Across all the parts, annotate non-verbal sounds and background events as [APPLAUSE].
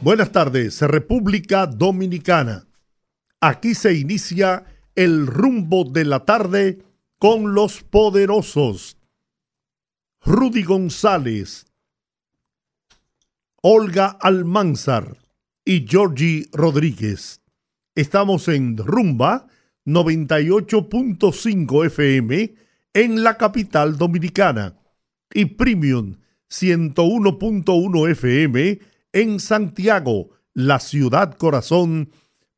Buenas tardes, República Dominicana. Aquí se inicia el rumbo de la tarde con los poderosos. Rudy González, Olga Almanzar y Georgie Rodríguez. Estamos en Rumba 98.5 FM en la capital dominicana y Premium 101.1 FM en Santiago, la ciudad corazón,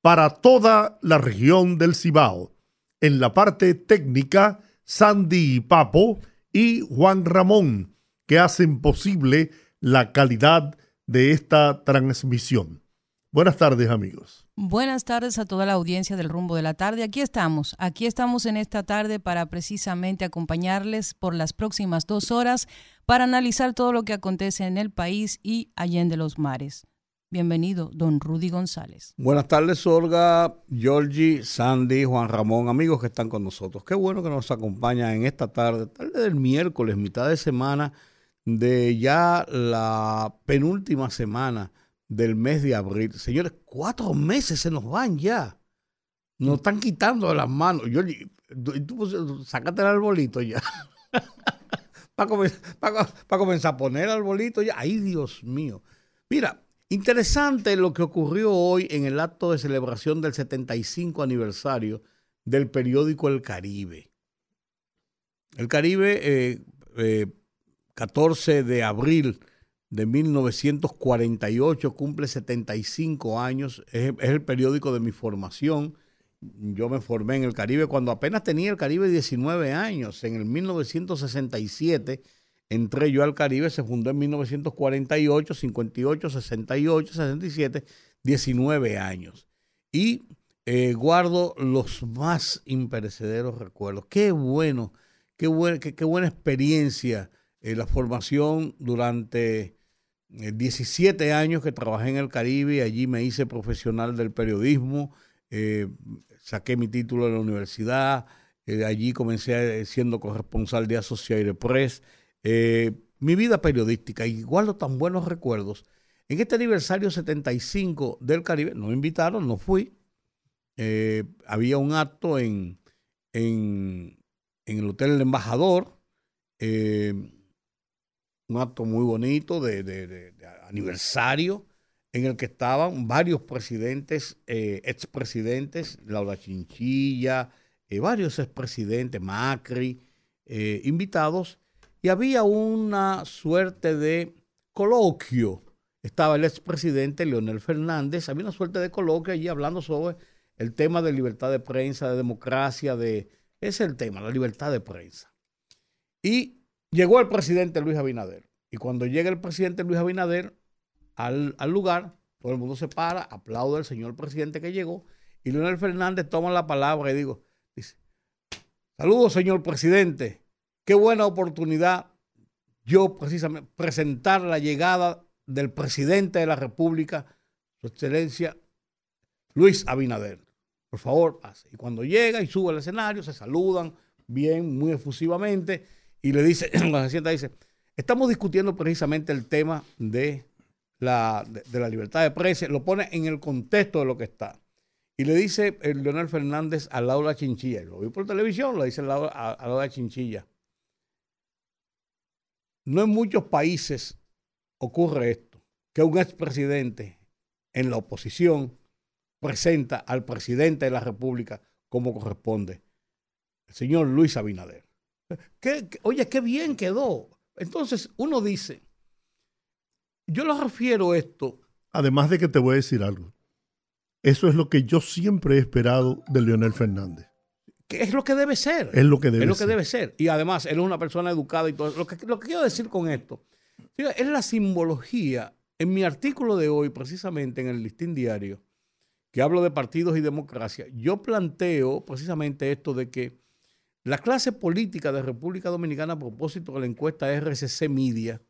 para toda la región del Cibao. En la parte técnica, Sandy Papo y Juan Ramón, que hacen posible la calidad de esta transmisión. Buenas tardes, amigos. Buenas tardes a toda la audiencia del rumbo de la tarde. Aquí estamos, aquí estamos en esta tarde para precisamente acompañarles por las próximas dos horas para analizar todo lo que acontece en el país y allende los mares. Bienvenido, don Rudy González. Buenas tardes, Olga, Georgie, Sandy, Juan Ramón, amigos que están con nosotros. Qué bueno que nos acompañan en esta tarde, tarde del miércoles, mitad de semana, de ya la penúltima semana del mes de abril. Señores, cuatro meses se nos van ya. Nos están quitando de las manos. Yo, tú, pues, sácate el arbolito ya. [LAUGHS] para, comenzar, a poner el arbolito ya. Ay, Dios mío. Mira, interesante lo que ocurrió hoy en el acto de celebración del 75 aniversario del periódico El Caribe. El Caribe, 14 eh, eh, de abril de 1948, cumple 75 años, es, el periódico de mi formación. Yo me formé en el Caribe cuando apenas tenía el Caribe 19 años. En el 1967 entré yo al Caribe, se fundó en 1948, 58, 68, 67, 19 años. Y eh, guardo los más imperecederos recuerdos. Qué bueno, qué, qué, buena experiencia eh, la formación durante 17 eh, años que trabajé en el Caribe, allí me hice profesional del periodismo, eh, saqué mi título de la universidad, eh, allí comencé siendo corresponsal de Associated Press. mi vida periodística, y guardo tan buenos recuerdos. En este aniversario 75 del Caribe, no me invitaron, no fui. había un acto en, en, en, el Hotel El Embajador un acto muy bonito de, aniversario en el que estaban varios presidentes, eh, expresidentes, Laura Chinchilla, eh, varios expresidentes, Macri, eh, invitados, y había una suerte de coloquio. Estaba el expresidente Leonel Fernández, había una suerte de coloquio allí hablando sobre el tema de libertad de prensa, de democracia, de... Ese es el tema, la libertad de prensa. Y Llegó el presidente Luis Abinader. Y cuando llega el presidente Luis Abinader al, lugar, todo el mundo se para, aplaude al señor presidente que llegó. Y Leonel Fernández toma la palabra y digo, dice, saludos señor presidente, qué buena oportunidad yo precisamente presentar la llegada del presidente de la República, su excelencia Luis Abinader. Por favor, pase. Y cuando llega y sube al escenario, se saludan bien, muy efusivamente y le dice, [CLEARS THROAT] la asienta dice, estamos discutiendo precisamente el tema de la, de, la libertad de prensa, lo pone en el contexto de lo que está. Y le dice el Leonel Fernández a Laura Chinchilla, lo vi por televisión, lo dice Laura, a, Laura Chinchilla. No en muchos países ocurre esto, que un expresidente en la oposición presenta al presidente de la República como corresponde, el señor Luis Abinader oye, qué bien quedó. Entonces uno dice, yo lo refiero esto. Además de que te voy a decir algo. Eso es lo que yo siempre he esperado de Leonel Fernández. Que es lo que debe ser. Es lo que debe es lo ser. que debe ser. Y además, él es una persona educada y todo. Lo que, lo que quiero decir con esto es la simbología. En mi artículo de hoy, precisamente en el listín diario, que hablo de partidos y democracia, yo planteo precisamente esto de que la clase política de República Dominicana, a propósito de la encuesta RCC Media,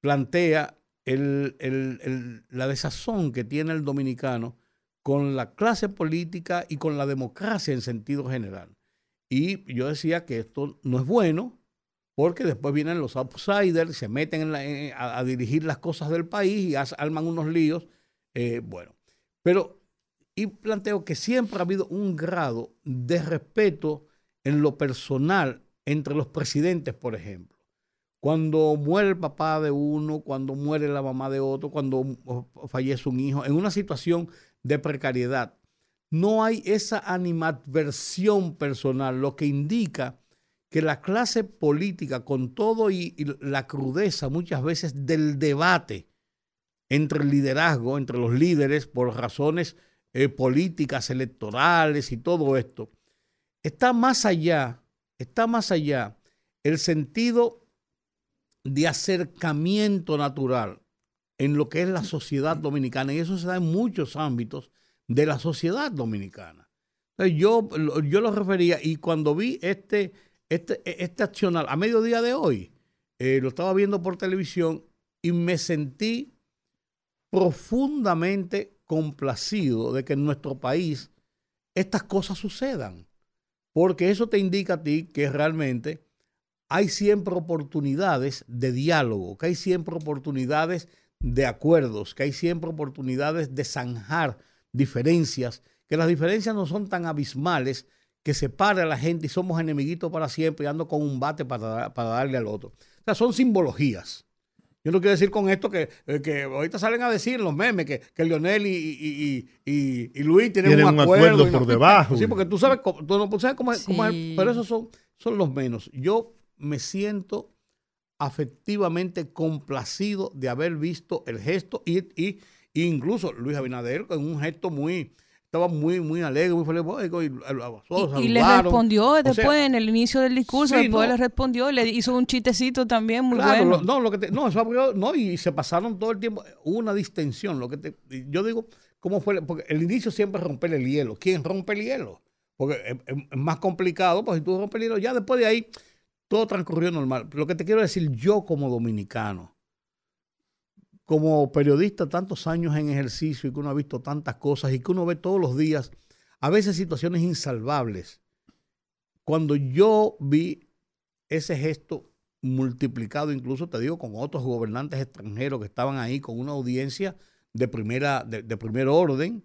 plantea la desazón que tiene el dominicano con la clase política y con la democracia en sentido general. Y yo decía que esto no es bueno, porque después vienen los outsiders, se meten a, dirigir las cosas del país y arman unos líos. Eh, bueno, pero y planteo que siempre ha habido un grado de respeto en lo personal entre los presidentes, por ejemplo. Cuando muere el papá de uno, cuando muere la mamá de otro, cuando fallece un hijo, en una situación de precariedad, no hay esa animadversión personal, lo que indica que la clase política, con todo y, la crudeza muchas veces del debate entre el liderazgo, entre los líderes, por razones eh, políticas, electorales y todo esto, está más allá, está más allá el sentido de acercamiento natural en lo que es la sociedad dominicana. Y eso se da en muchos ámbitos de la sociedad dominicana. yo, yo lo refería y cuando vi este, este, este accional a mediodía de hoy, eh, lo estaba viendo por televisión y me sentí profundamente complacido de que en nuestro país estas cosas sucedan. Porque eso te indica a ti que realmente hay siempre oportunidades de diálogo, que hay siempre oportunidades de acuerdos, que hay siempre oportunidades de zanjar diferencias, que las diferencias no son tan abismales que separe a la gente y somos enemiguitos para siempre y ando con un bate para, para darle al otro. O sea, son simbologías. Yo no quiero decir con esto que, eh, que ahorita salen a decir los memes que, que Lionel y, y, Luis tienen, un acuerdo. por debajo. Sí, porque tú sabes, tú no sabes cómo, es, pero esos son, son los menos. Yo me siento afectivamente complacido de haber visto el gesto y, y, incluso Luis Abinader con un gesto muy, estaba muy, muy alegre, muy feliz. Y, y, le respondió después en el inicio del discurso, después le respondió, le hizo un chistecito también muy bueno. no, lo que no, eso, no, y se pasaron todo el tiempo, una distensión. Lo que te, yo digo, ¿cómo fue? Porque el inicio siempre es romper el hielo. ¿Quién rompe el hielo? Porque es, más complicado, pues si tú rompes el hielo, ya después de ahí todo transcurrió normal. Lo que te quiero decir, yo como dominicano, como periodista tantos años en ejercicio y que uno ha visto tantas cosas y que uno ve todos los días, a veces situaciones insalvables. Cuando yo vi ese gesto multiplicado, incluso te digo, con otros gobernantes extranjeros que estaban ahí con una audiencia de primera, de, primer orden,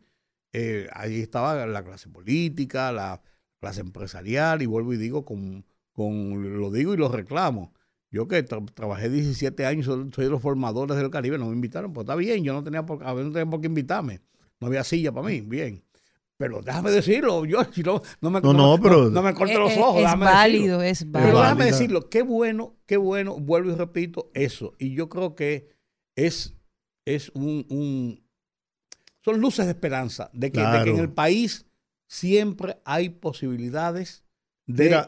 eh, ahí estaba la clase política, la clase empresarial, y vuelvo y digo, con, con lo digo y lo reclamo yo que trabajé 17 años, soy, de los formadores del Caribe, no me invitaron, pues está bien, yo no tenía por, no tenía por qué invitarme. No había silla para mí, bien. Pero déjame decirlo, yo no, no me, no, pero, no, me corte los ojos. Es, válido, es válido. Pero déjame decirlo, qué bueno, qué bueno, vuelvo y repito eso. Y yo creo que es, es un, son luces de esperanza de que, de que, en el país siempre hay posibilidades de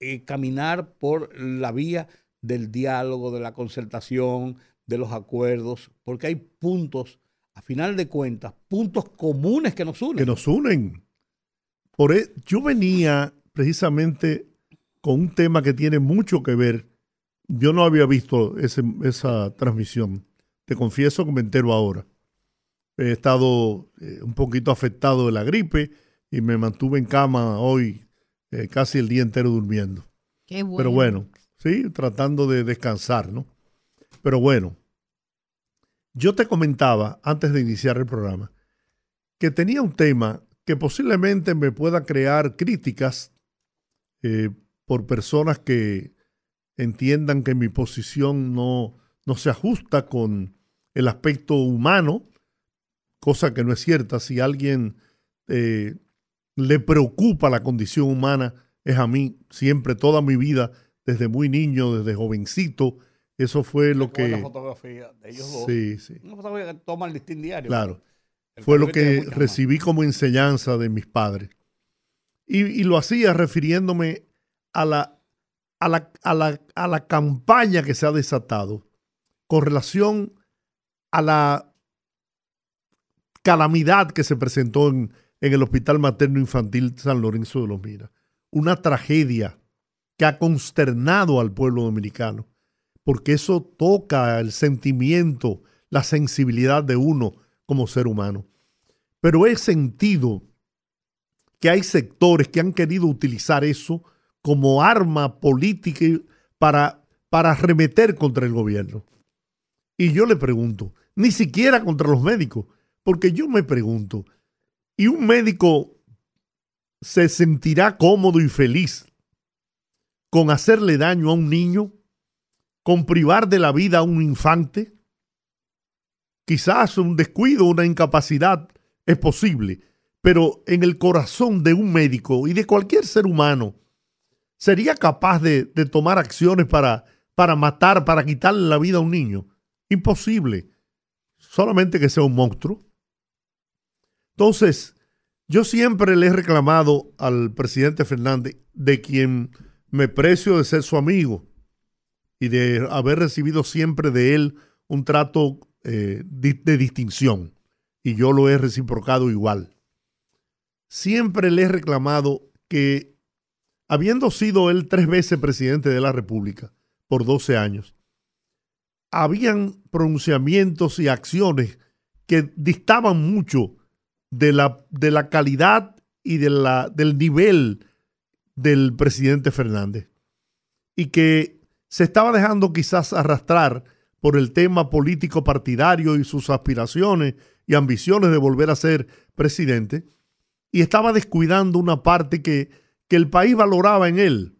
eh, caminar por la vía del diálogo, de la concertación, de los acuerdos, porque hay puntos, a final de cuentas, puntos comunes que nos unen. Que nos unen. Por e, yo venía precisamente con un tema que tiene mucho que ver. Yo no había visto esa transmisión. Te confieso que me entero ahora. He estado eh, un poquito afectado de la gripe y me mantuve en cama hoy eh, casi el día entero durmiendo. Pero bueno, sí, tratando de descansar, ¿no? Pero bueno, yo te comentaba antes de iniciar el programa que tenía un tema que posiblemente me pueda crear críticas eh, por personas que entiendan que mi posición no, no se ajusta con el aspecto humano, cosa que no es cierta. Si alguien eh, le preocupa la condición humana, es a mí siempre, toda mi vida, desde muy niño, desde jovencito. Eso fue lo que. La fotografía de ellos dos. Sí, sí. Una fotografía que toma el listín diario. Claro. Fue lo que recibí como enseñanza de mis padres. Y, lo hacía refiriéndome a la, a, la, a, la, a la campaña que se ha desatado con relación a la calamidad que se presentó en, en el Hospital Materno Infantil San Lorenzo de los Minas. Una tragedia que ha consternado al pueblo dominicano, porque eso toca el sentimiento, la sensibilidad de uno como ser humano. Pero he sentido que hay sectores que han querido utilizar eso como arma política para, para arremeter contra el gobierno. Y yo le pregunto, ni siquiera contra los médicos, porque yo me pregunto, ¿y un médico se sentirá cómodo y feliz con hacerle daño a un niño? ¿Con privar de la vida a un infante? Quizás un descuido, una incapacidad es posible, pero en el corazón de un médico y de cualquier ser humano, ¿sería capaz de, de tomar acciones para, para matar, para quitarle la vida a un niño? Imposible. Solamente que sea un monstruo. Entonces, yo siempre le he reclamado al presidente Fernández, de quien me precio de ser su amigo y de haber recibido siempre de él un trato eh, de, distinción. Y yo lo he reciprocado igual. Siempre le he reclamado que, habiendo sido él tres veces presidente de la República por 12 años, habían pronunciamientos y acciones que distaban mucho de la, de la calidad y de la, del nivel del presidente Fernández. Y que se estaba dejando quizás arrastrar por el tema político partidario y sus aspiraciones y ambiciones de volver a ser presidente. Y estaba descuidando una parte que, que el país valoraba en él,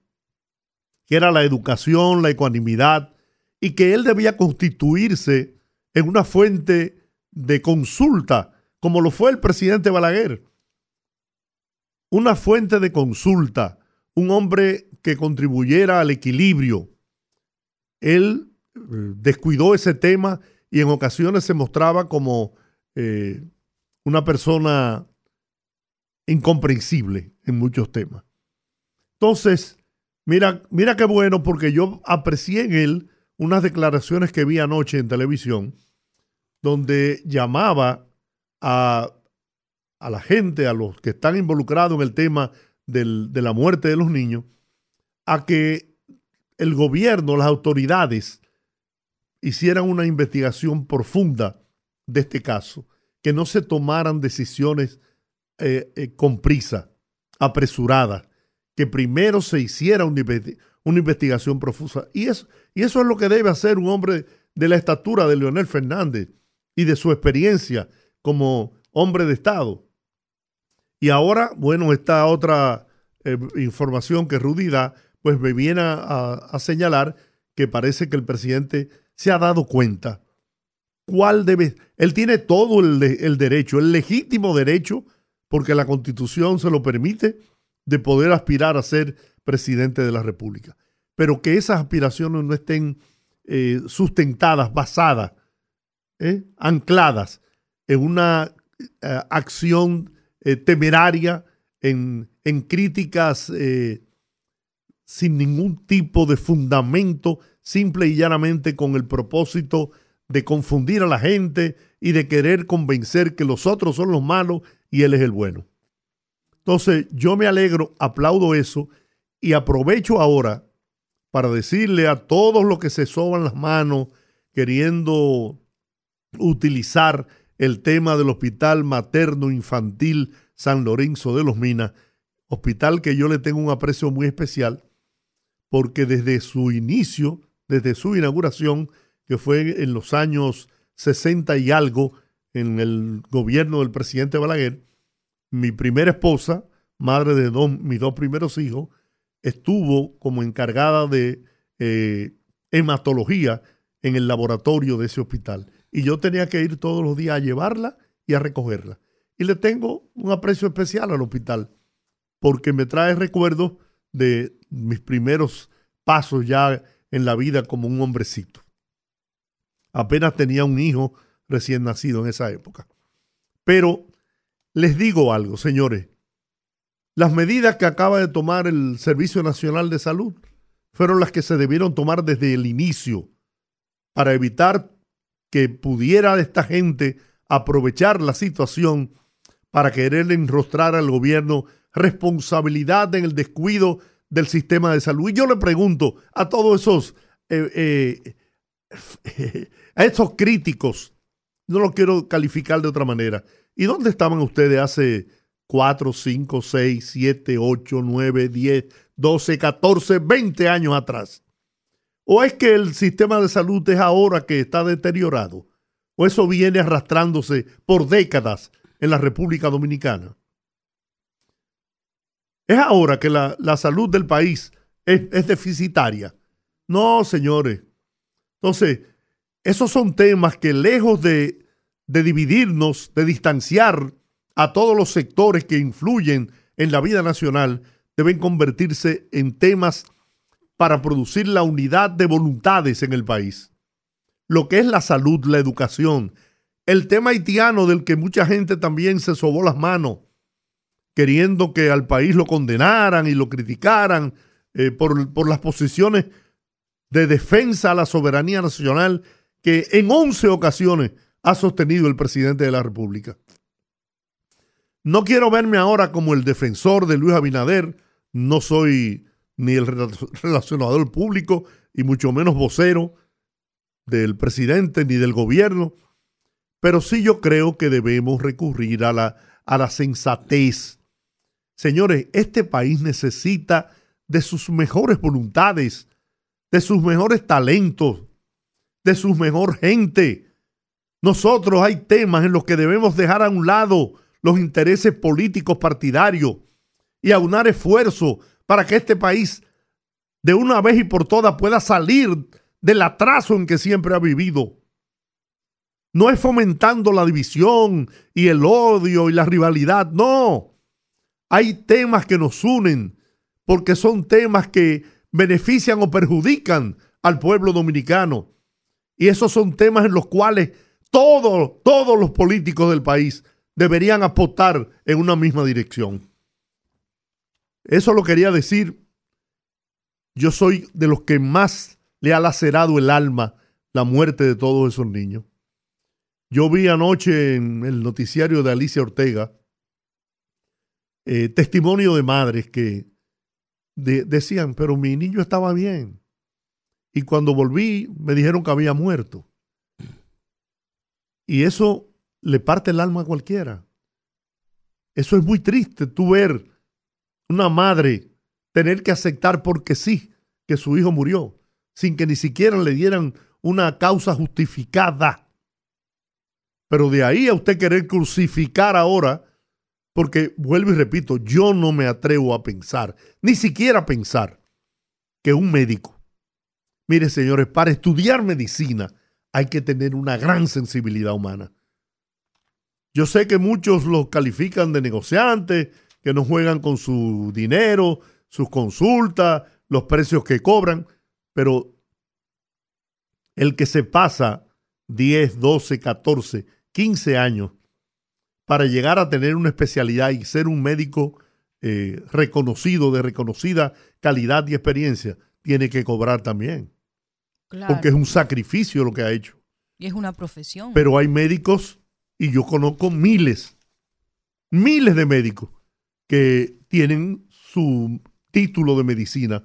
que era la educación, la ecuanimidad, y que él debía constituirse en una fuente de consulta, como lo fue el presidente Balaguer. Una fuente de consulta, un hombre que contribuyera al equilibrio. Él eh, descuidó ese tema y en ocasiones se mostraba como eh, una persona incomprensible en muchos temas. Entonces, mira, mira qué bueno porque yo aprecié en él unas declaraciones que vi anoche en televisión donde llamaba a, a la gente, a los que están involucrados en el tema del, de la muerte de los niños, a que el gobierno, las autoridades, hicieran una investigación profunda de este caso, que no se tomaran decisiones eh, eh, con prisa, apresuradas, que primero se hiciera una, investigación profusa. Y eso, y eso es lo que debe hacer un hombre de la estatura de Leonel Fernández y de su experiencia como hombre de Estado. Y ahora, bueno, esta otra eh, información que Rudy da, pues me viene a, señalar que parece que el presidente se ha dado cuenta. Cuál debe, él tiene todo el, derecho, el legítimo derecho, porque la constitución se lo permite, de poder aspirar a ser presidente de la República. Pero que esas aspiraciones no estén eh, sustentadas, basadas, eh, ancladas en una acción temeraria, en, en críticas sin ningún tipo de fundamento, simple y llanamente con el propósito de confundir a la gente y de querer convencer que los otros son los malos y él es el bueno. Entonces, yo me alegro, aplaudo eso y aprovecho ahora para decirle a todos los que se soban las manos queriendo utilizar el tema del Hospital Materno Infantil San Lorenzo de los Minas, hospital que yo le tengo un aprecio muy especial, porque desde su inicio, desde su inauguración, que fue en los años 60 y algo, en el gobierno del presidente Balaguer, mi primera esposa, madre de mis dos primeros hijos, estuvo como encargada de eh, hematología en el laboratorio de ese hospital. Y yo tenía que ir todos los días a llevarla y a recogerla. Y le tengo un aprecio especial al hospital, porque me trae recuerdos de mis primeros pasos ya en la vida como un hombrecito. Apenas tenía un hijo recién nacido en esa época. Pero les digo algo, señores, las medidas que acaba de tomar el Servicio Nacional de Salud fueron las que se debieron tomar desde el inicio para evitar que pudiera esta gente aprovechar la situación para querer enrostrar al gobierno responsabilidad en el descuido del sistema de salud. Y yo le pregunto a todos esos, eh, eh, [LAUGHS] a esos críticos, no los quiero calificar de otra manera, ¿y dónde estaban ustedes hace 4, 5, 6, 7, 8, 9, 10, 12, 14, 20 años atrás? ¿O es que el sistema de salud es ahora que está deteriorado? ¿O eso viene arrastrándose por décadas en la República Dominicana? ¿Es ahora que la, salud del país es, es deficitaria? No, señores. Entonces, esos son temas que lejos de, de dividirnos, de distanciar a todos los sectores que influyen en la vida nacional, deben convertirse en temas para producir la unidad de voluntades en el país. Lo que es la salud, la educación, el tema haitiano del que mucha gente también se sobó las manos, queriendo que al país lo condenaran y lo criticaran eh, por, por las posiciones de defensa a la soberanía nacional que en 11 ocasiones ha sostenido el presidente de la República. No quiero verme ahora como el defensor de Luis Abinader, no soy ni el relacionador público y mucho menos vocero del presidente ni del gobierno, pero sí yo creo que debemos recurrir a la, a la sensatez. Señores, este país necesita de sus mejores voluntades, de sus mejores talentos, de su mejor gente. Nosotros hay temas en los que debemos dejar a un lado los intereses políticos partidarios y aunar esfuerzos para que este país de una vez y por todas pueda salir del atraso en que siempre ha vivido. No es fomentando la división y el odio y la rivalidad, no. Hay temas que nos unen porque son temas que benefician o perjudican al pueblo dominicano. Y esos son temas en los cuales todos, todos los políticos del país deberían apostar en una misma dirección. Eso lo quería decir. Yo soy de los que más le ha lacerado el alma la muerte de todos esos niños. Yo vi anoche en el noticiario de Alicia Ortega eh, testimonio de madres que decían, pero mi niño estaba bien. Y cuando volví me dijeron que había muerto. Y eso le parte el alma a cualquiera. Eso es muy triste, tú ver una madre tener que aceptar porque sí que su hijo murió, sin que ni siquiera le dieran una causa justificada. Pero de ahí a usted querer crucificar ahora, porque vuelvo y repito, yo no me atrevo a pensar, ni siquiera a pensar, que un médico, mire señores, para estudiar medicina hay que tener una gran sensibilidad humana. Yo sé que muchos los califican de negociantes, que no juegan con su dinero, sus consultas, los precios que cobran, pero el que se pasa 10, 12, 14, 15 años para llegar a tener una especialidad y ser un médico eh, reconocido, de reconocida calidad y experiencia, tiene que cobrar también. Porque es un sacrificio lo que ha hecho. Y es una profesión. Pero hay médicos, y yo conozco miles, miles de médicos que tienen su título de medicina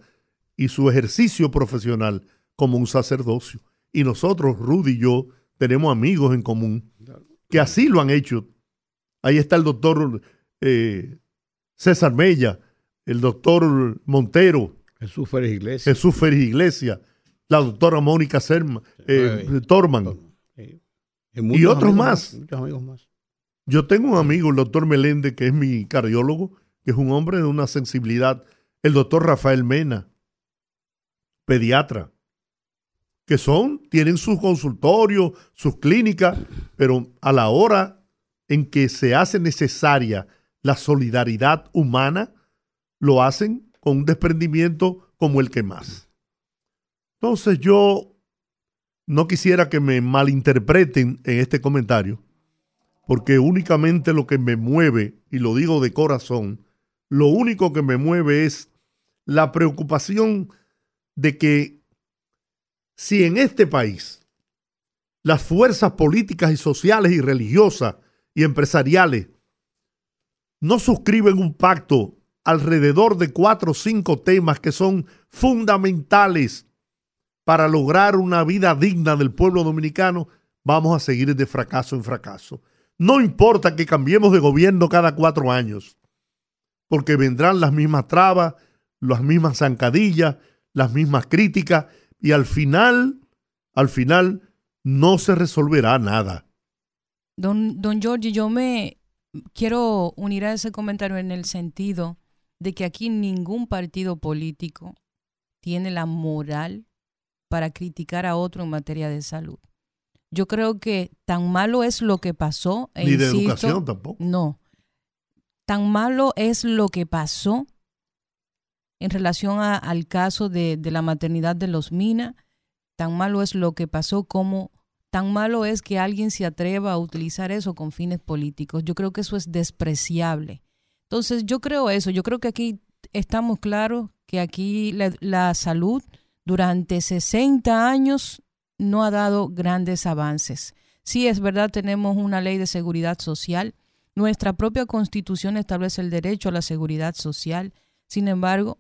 y su ejercicio profesional como un sacerdocio. Y nosotros, Rudy y yo, tenemos amigos en común que así lo han hecho. Ahí está el doctor eh, César Mella, el doctor Montero. Jesús Férez Iglesias. Jesús Férez Iglesias, la doctora Mónica Serma, eh, Torman. y otros más. Muchos amigos más. Yo tengo un amigo, el doctor Meléndez, que es mi cardiólogo, que es un hombre de una sensibilidad. El doctor Rafael Mena, pediatra, que son, tienen sus consultorios, sus clínicas, pero a la hora en que se hace necesaria la solidaridad humana, lo hacen con un desprendimiento como el que más. Entonces yo no quisiera que me malinterpreten en este comentario, porque únicamente lo que me mueve, y lo digo de corazón, lo único que me mueve es la preocupación de que si en este país las fuerzas políticas y sociales y religiosas y empresariales no suscriben un pacto alrededor de cuatro o cinco temas que son fundamentales para lograr una vida digna del pueblo dominicano, vamos a seguir de fracaso en fracaso. No importa que cambiemos de gobierno cada cuatro años, porque vendrán las mismas trabas, las mismas zancadillas, las mismas críticas, y al final, al final, no se resolverá nada. Don, don Giorgi, yo me quiero unir a ese comentario en el sentido de que aquí ningún partido político tiene la moral para criticar a otro en materia de salud. Yo creo que tan malo es lo que pasó. E Ni de educación tampoco. No. Tan malo es lo que pasó en relación al caso de, de la maternidad de los Mina. Tan malo es lo que pasó como tan malo es que alguien se atreva a utilizar eso con fines políticos. Yo creo que eso es despreciable. Entonces, yo creo eso. Yo creo que aquí estamos claros que aquí la, la salud durante 60 años no ha dado grandes avances. Sí, es verdad, tenemos una ley de seguridad social. Nuestra propia constitución establece el derecho a la seguridad social. Sin embargo,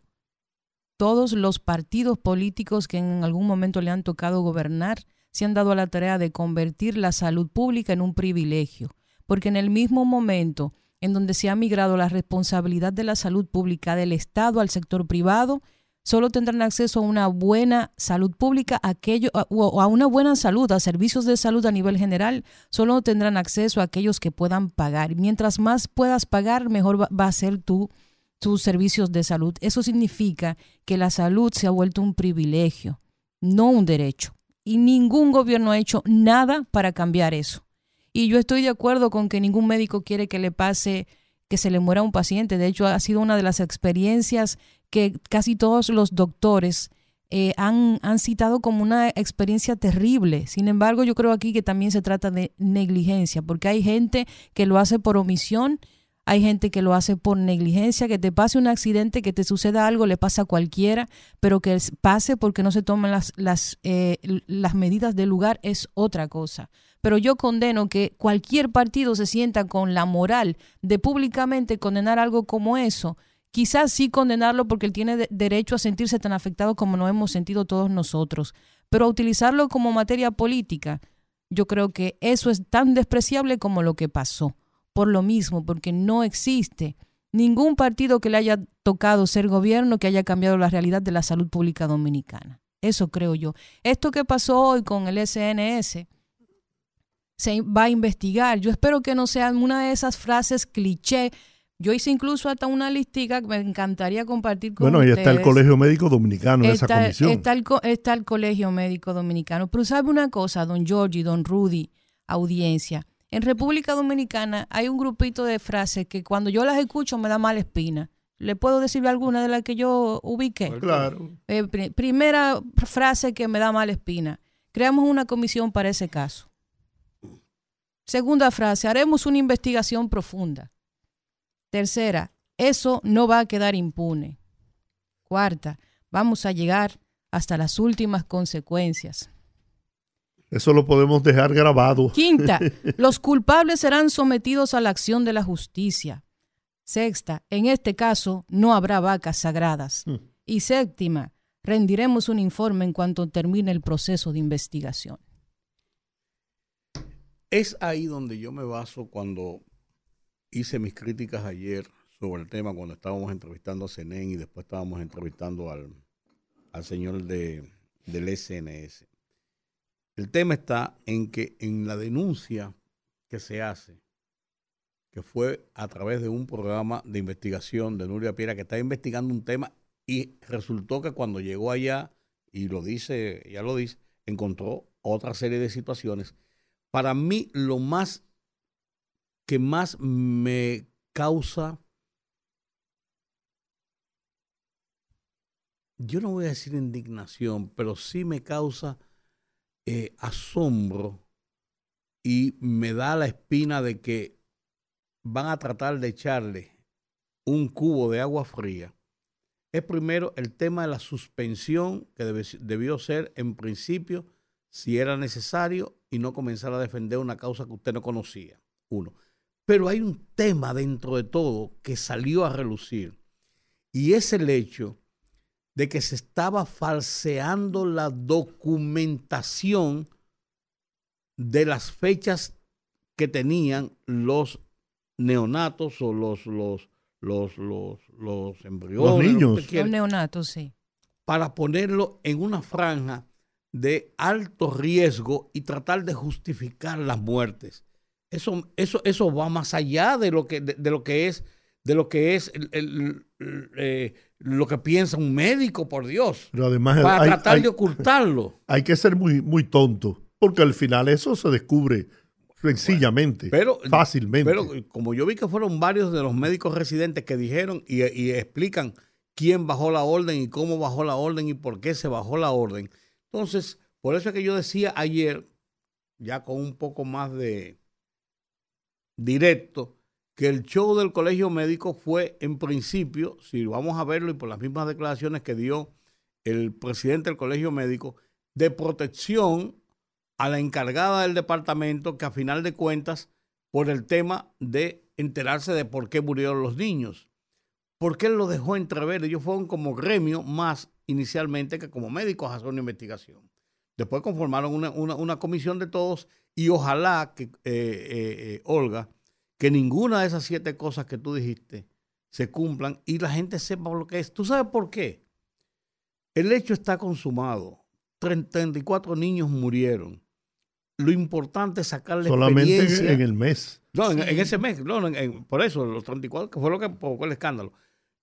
todos los partidos políticos que en algún momento le han tocado gobernar se han dado a la tarea de convertir la salud pública en un privilegio, porque en el mismo momento en donde se ha migrado la responsabilidad de la salud pública del Estado al sector privado, solo tendrán acceso a una buena salud pública, aquello, o a una buena salud, a servicios de salud a nivel general, solo tendrán acceso a aquellos que puedan pagar. Mientras más puedas pagar, mejor va, a ser tu, tus servicios de salud. Eso significa que la salud se ha vuelto un privilegio, no un derecho y ningún gobierno ha hecho nada para cambiar eso. Y yo estoy de acuerdo con que ningún médico quiere que le pase que se le muera un paciente. De hecho, ha sido una de las experiencias que casi todos los doctores eh, han, han citado como una experiencia terrible. Sin embargo, yo creo aquí que también se trata de negligencia, porque hay gente que lo hace por omisión hay gente que lo hace por negligencia, que te pase un accidente, que te suceda algo, le pasa a cualquiera, pero que pase porque no se toman las, las, eh, las medidas del lugar es otra cosa. Pero yo condeno que cualquier partido se sienta con la moral de públicamente condenar algo como eso. Quizás sí condenarlo porque él tiene derecho a sentirse tan afectado como nos hemos sentido todos nosotros, pero utilizarlo como materia política, yo creo que eso es tan despreciable como lo que pasó por lo mismo, porque no existe ningún partido que le haya tocado ser gobierno que haya cambiado la realidad de la salud pública dominicana. Eso creo yo. Esto que pasó hoy con el SNS se va a investigar. Yo espero que no sea una de esas frases cliché. Yo hice incluso hasta una listica que me encantaría compartir con Bueno, ahí está el Colegio Médico Dominicano en esa comisión. Está el, está el Colegio Médico Dominicano. Pero sabe una cosa, don Georgie, don Rudy, audiencia. En República Dominicana hay un grupito de frases que cuando yo las escucho me da mala espina. ¿Le puedo decir alguna de las que yo ubiqué? Claro. Eh, primera frase que me da mala espina. Creamos una comisión para ese caso. Segunda frase, haremos una investigación profunda. Tercera, eso no va a quedar impune. Cuarta, vamos a llegar hasta las últimas consecuencias. Eso lo podemos dejar grabado. Quinta, [LAUGHS] los culpables serán sometidos a la acción de la justicia. Sexta, en este caso no habrá vacas sagradas. Mm. Y séptima, rendiremos un informe en cuanto termine el proceso de investigación. Es ahí donde yo me baso cuando hice mis críticas ayer sobre el tema, cuando estábamos entrevistando a CENEN y después estábamos entrevistando al, señor de, del SNS. El tema está en que en la denuncia que se hace, que fue a través de un programa de investigación de Nuria Piera, que está investigando un tema y resultó que cuando llegó allá, y lo dice, ya lo dice, encontró otra serie de situaciones. Para mí, lo más que más me causa, yo no voy a decir indignación, pero sí me causa eh, asombro y me da la espina de que van a tratar de echarle un cubo de agua fría, es primero el tema de la suspensión que debió ser en principio, si era necesario, y no comenzar a defender una causa que usted no conocía. Uno. Pero hay un tema dentro de todo que salió a relucir y es el hecho de que se estaba falseando la documentación de las fechas que tenían los neonatos o los, los, los, los, los embriones. Los niños. Los neonatos, sí. Para ponerlo en una franja de alto riesgo y tratar de justificar las muertes. Eso, eso, eso va más allá de lo que, de, lo que es, de lo que es eh, lo que piensa un médico, por Dios. Pero además para tratar de ocultarlo. Hay que ser muy, muy tonto, porque al final eso se descubre sencillamente, pero, fácilmente. Pero como yo vi que fueron varios de los médicos residentes que dijeron y, y explican quién bajó la orden y cómo bajó la orden y por qué se bajó la orden. Entonces, por eso es que yo decía ayer, ya con un poco más de directo, que el show del colegio médico fue en principio, si vamos a verlo y por las mismas declaraciones que dio el presidente del colegio médico, de protección a la encargada del departamento que a final de cuentas, por el tema de enterarse de por qué murieron los niños. Porque él lo dejó entrever. Ellos fueron como gremio más inicialmente que como médicos a hacer una investigación. Después conformaron una, comisión de todos y ojalá que, eh, eh, eh, Olga, que ninguna de esas siete cosas que tú dijiste se cumplan y la gente sepa lo que es. ¿Tú sabes por qué? El hecho está consumado. 34 niños murieron. Lo importante es sacar la Solamente en el mes. No, en, ese mes. No, por eso, los 34, que fue lo que provocó el escándalo.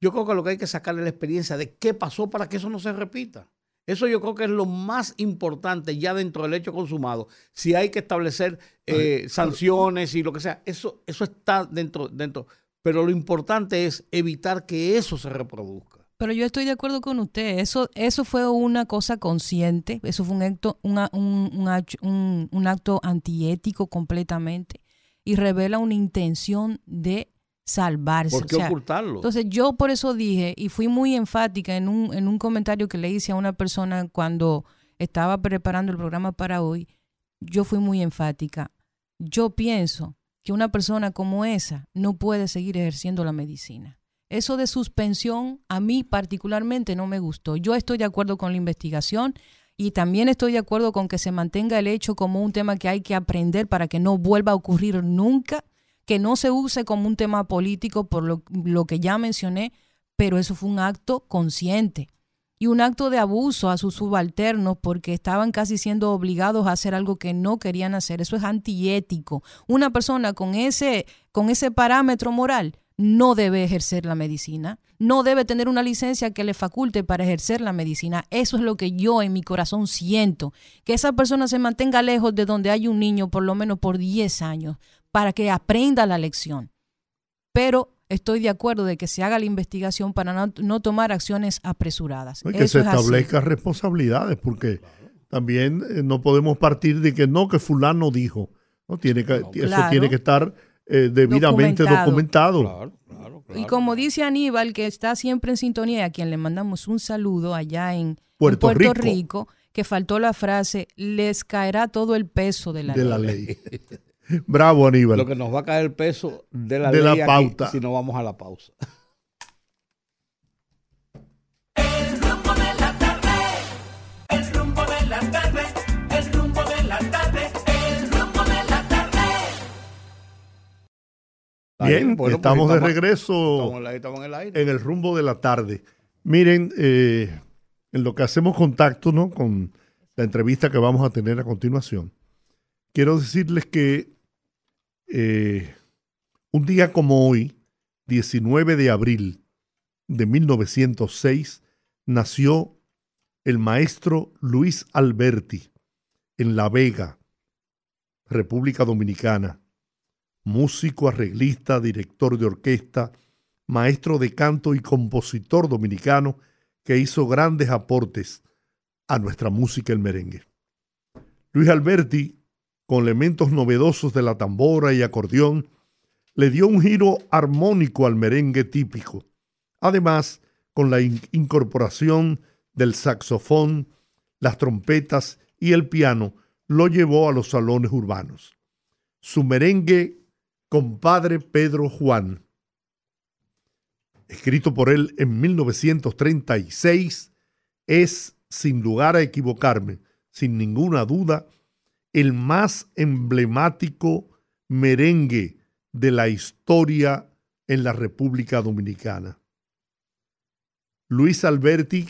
Yo creo que lo que hay que sacarle la experiencia de qué pasó para que eso no se repita. Eso yo creo que es lo más importante ya dentro del hecho consumado. Si hay que establecer eh, sanciones y lo que sea, eso, eso está dentro, dentro. Pero lo importante es evitar que eso se reproduzca. Pero yo estoy de acuerdo con usted. Eso, eso fue una cosa consciente. Eso fue un acto, un, un, un acto antiético completamente. Y revela una intención de salvarse. ¿Por qué ocultarlo? Entonces yo por eso dije y fui muy enfática en un, en un comentario que le hice a una persona cuando estaba preparando el programa para hoy, yo fui muy enfática. Yo pienso que una persona como esa no puede seguir ejerciendo la medicina. Eso de suspensión a mí particularmente no me gustó. Yo estoy de acuerdo con la investigación y también estoy de acuerdo con que se mantenga el hecho como un tema que hay que aprender para que no vuelva a ocurrir nunca que no se use como un tema político por lo, que ya mencioné, pero eso fue un acto consciente y un acto de abuso a sus subalternos porque estaban casi siendo obligados a hacer algo que no querían hacer. Eso es antiético. Una persona con ese, con ese parámetro moral no debe ejercer la medicina, no debe tener una licencia que le faculte para ejercer la medicina. Eso es lo que yo en mi corazón siento, que esa persona se mantenga lejos de donde hay un niño por lo menos por 10 años, para que aprenda la lección. Pero estoy de acuerdo de que se haga la investigación para no, tomar acciones apresuradas. Y que se establezcan responsabilidades, porque también eh, no podemos partir de que no, que fulano dijo. ¿no? Tiene que, Eso tiene que estar eh, debidamente documentado. y como dice Aníbal, que está siempre en sintonía, a quien le mandamos un saludo allá en Puerto, Rico. que faltó la frase, les caerá todo el peso de la de La ley. [LAUGHS] Bravo, Aníbal. Lo que nos va a caer el peso de la, de pauta. si no vamos a la pausa. El rumbo de la tarde, el rumbo de la tarde, el rumbo de la tarde, el rumbo de la tarde. Bien, pues estamos, de regreso estamos, en, el aire. en el rumbo de la tarde. Miren, eh, en lo que hacemos contacto ¿no? con la entrevista que vamos a tener a continuación, quiero decirles que eh, un día como hoy, 19 de abril de 1906, nació el maestro Luis Alberti en La Vega, República Dominicana, músico, arreglista, director de orquesta, maestro de canto y compositor dominicano que hizo grandes aportes a nuestra música el merengue. Luis Alberti con elementos novedosos de la tambora y acordeón, le dio un giro armónico al merengue típico. Además, con la incorporación del saxofón, las trompetas y el piano, lo llevó a los salones urbanos. Su merengue Compadre Pedro Juan, escrito por él en 1936, es, sin lugar a equivocarme, sin ninguna duda, el más emblemático merengue de la historia en la República Dominicana. Luis Alberti,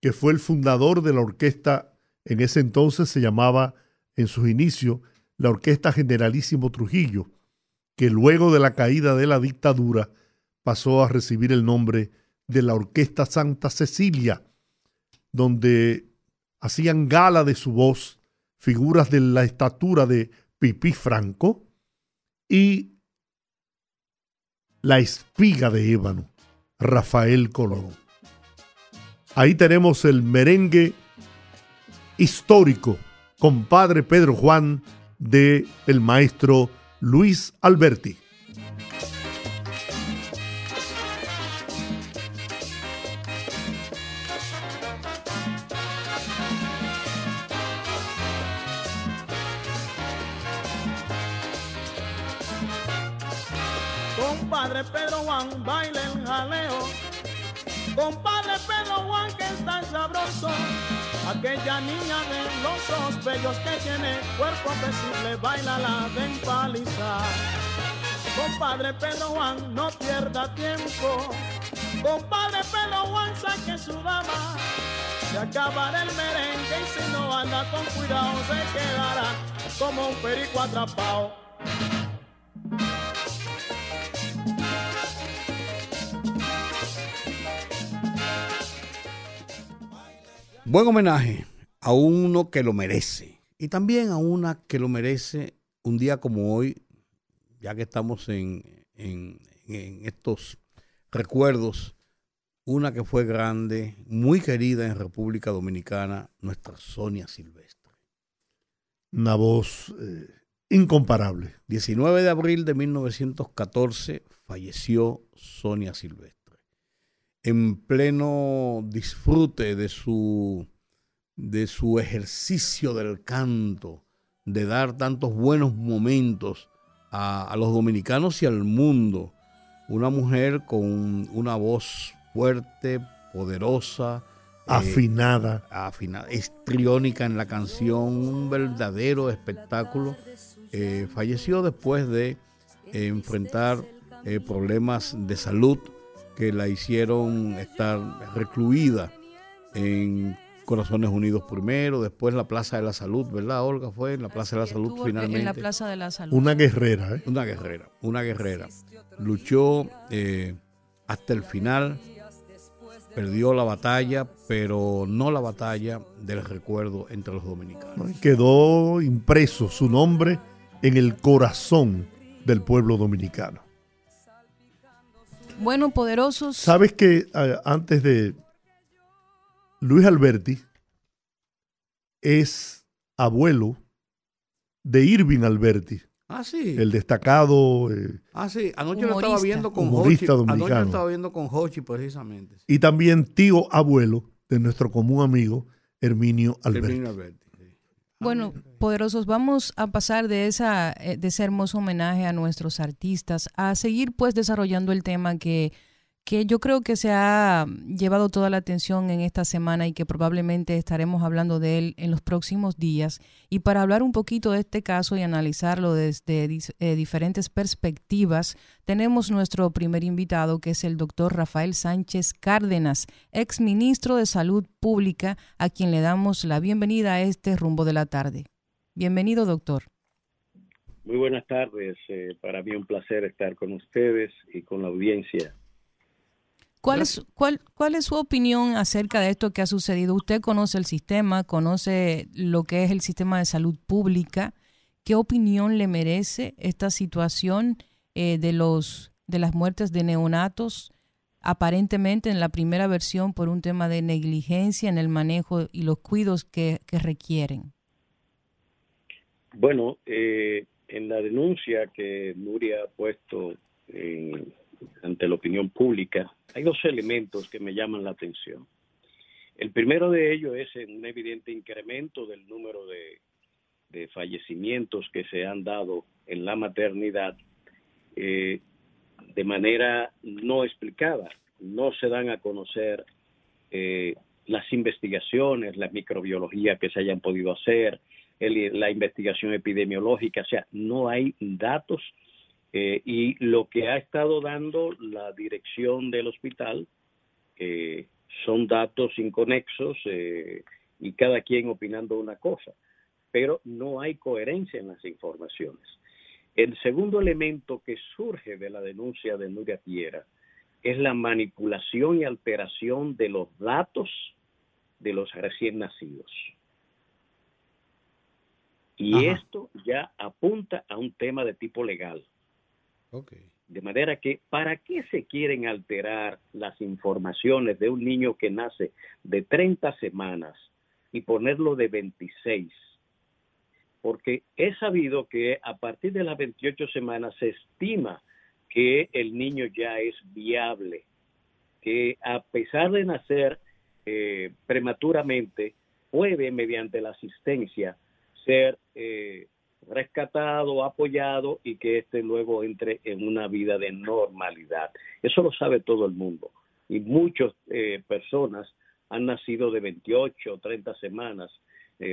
que fue el fundador de la orquesta, en ese entonces se llamaba, en sus inicios, la Orquesta Generalísimo Trujillo, que luego de la caída de la dictadura pasó a recibir el nombre de la Orquesta Santa Cecilia, donde hacían gala de su voz figuras de la estatura de Pipí Franco y la espiga de ébano, Rafael Colón. Ahí tenemos el merengue histórico, compadre Pedro Juan, de el maestro Luis Alberti. Bellos que tiene cuerpo apetecible, baila la de empalizar. Compadre Pedro Juan, no pierda tiempo. Compadre Pedro Juan, saque su dama. Se acabará el merengue y si no anda con cuidado se quedará como un perico atrapado. Buen homenaje a uno que lo merece y también a una que lo merece un día como hoy, ya que estamos en, en, estos recuerdos, una que fue grande, muy querida en República Dominicana, nuestra Sonia Silvestre. Una voz eh, incomparable. 19 de abril de 1914 falleció Sonia Silvestre en pleno disfrute de su, de su ejercicio del canto, de dar tantos buenos momentos a, los dominicanos y al mundo. Una mujer con una voz fuerte, poderosa, eh, afinada, afinada, estriónica en la canción, un verdadero espectáculo. Eh, falleció después de enfrentar eh, problemas de salud que la hicieron estar recluida en Corazones Unidos primero, después la Plaza de la Salud, ¿verdad, Olga? Fue en la Plaza de la Salud finalmente. En la Plaza de la Salud. Una guerrera, ¿eh? Una guerrera, una guerrera. Luchó eh, hasta el final, perdió la batalla, pero no la batalla del recuerdo entre los dominicanos. Quedó impreso su nombre en el corazón del pueblo dominicano. Bueno, poderosos. Sabes que antes de Luis Alberti es abuelo de Irving Alberti. Ah, sí. El destacado. Eh, ah, sí. Anoche lo estaba viendo con Hochi. Anoche lo estaba viendo con Hochi, precisamente. Y también tío abuelo de nuestro común amigo Herminio Alberti. Herminio Alberti. Bueno, poderosos, vamos a pasar de, esa, eh, de ese hermoso homenaje a nuestros artistas a seguir pues desarrollando el tema que que yo creo que se ha llevado toda la atención en esta semana y que probablemente estaremos hablando de él en los próximos días. Y para hablar un poquito de este caso y analizarlo desde eh, diferentes perspectivas, tenemos nuestro primer invitado, que es el doctor Rafael Sánchez Cárdenas, ex ministro de Salud Pública, a quien le damos la bienvenida a este rumbo de la tarde. Bienvenido, doctor. Muy buenas tardes. Eh, para mí un placer estar con ustedes y con la audiencia ¿Cuál es, cuál, ¿Cuál es su opinión acerca de esto que ha sucedido? Usted conoce el sistema, conoce lo que es el sistema de salud pública. ¿Qué opinión le merece esta situación eh, de, los, de las muertes de neonatos? aparentemente en la primera versión por un tema de negligencia en el manejo y los cuidados que, requieren? Bueno, eh, en la denuncia que Nuria ha puesto en ante la opinión pública, hay dos elementos que me llaman la atención. El primero de ellos es un evidente incremento del número de, de fallecimientos que se han dado en la maternidad eh, de manera no explicada. No se dan a conocer eh, las investigaciones, la microbiología que se hayan podido hacer, la investigación epidemiológica, o sea, no hay datos eh, y lo que ha estado dando la dirección del hospital son datos inconexos y cada quien opinando una cosa, pero no hay coherencia en las informaciones. El segundo elemento que surge de la denuncia de Nuria Piera es la manipulación y alteración de los datos de los recién nacidos. Y esto ya apunta a un tema de tipo legal. De manera que, ¿para qué se quieren alterar las informaciones de un niño que nace de 30 semanas y ponerlo de 26? porque he sabido que a partir de las 28 semanas se estima que el niño ya es viable, que a pesar de nacer eh, prematuramente, puede mediante la asistencia ser eh, rescatado, apoyado y que éste luego entre en una vida de normalidad. Eso lo sabe todo el mundo y muchas eh, personas han nacido de 28 o 30 semanas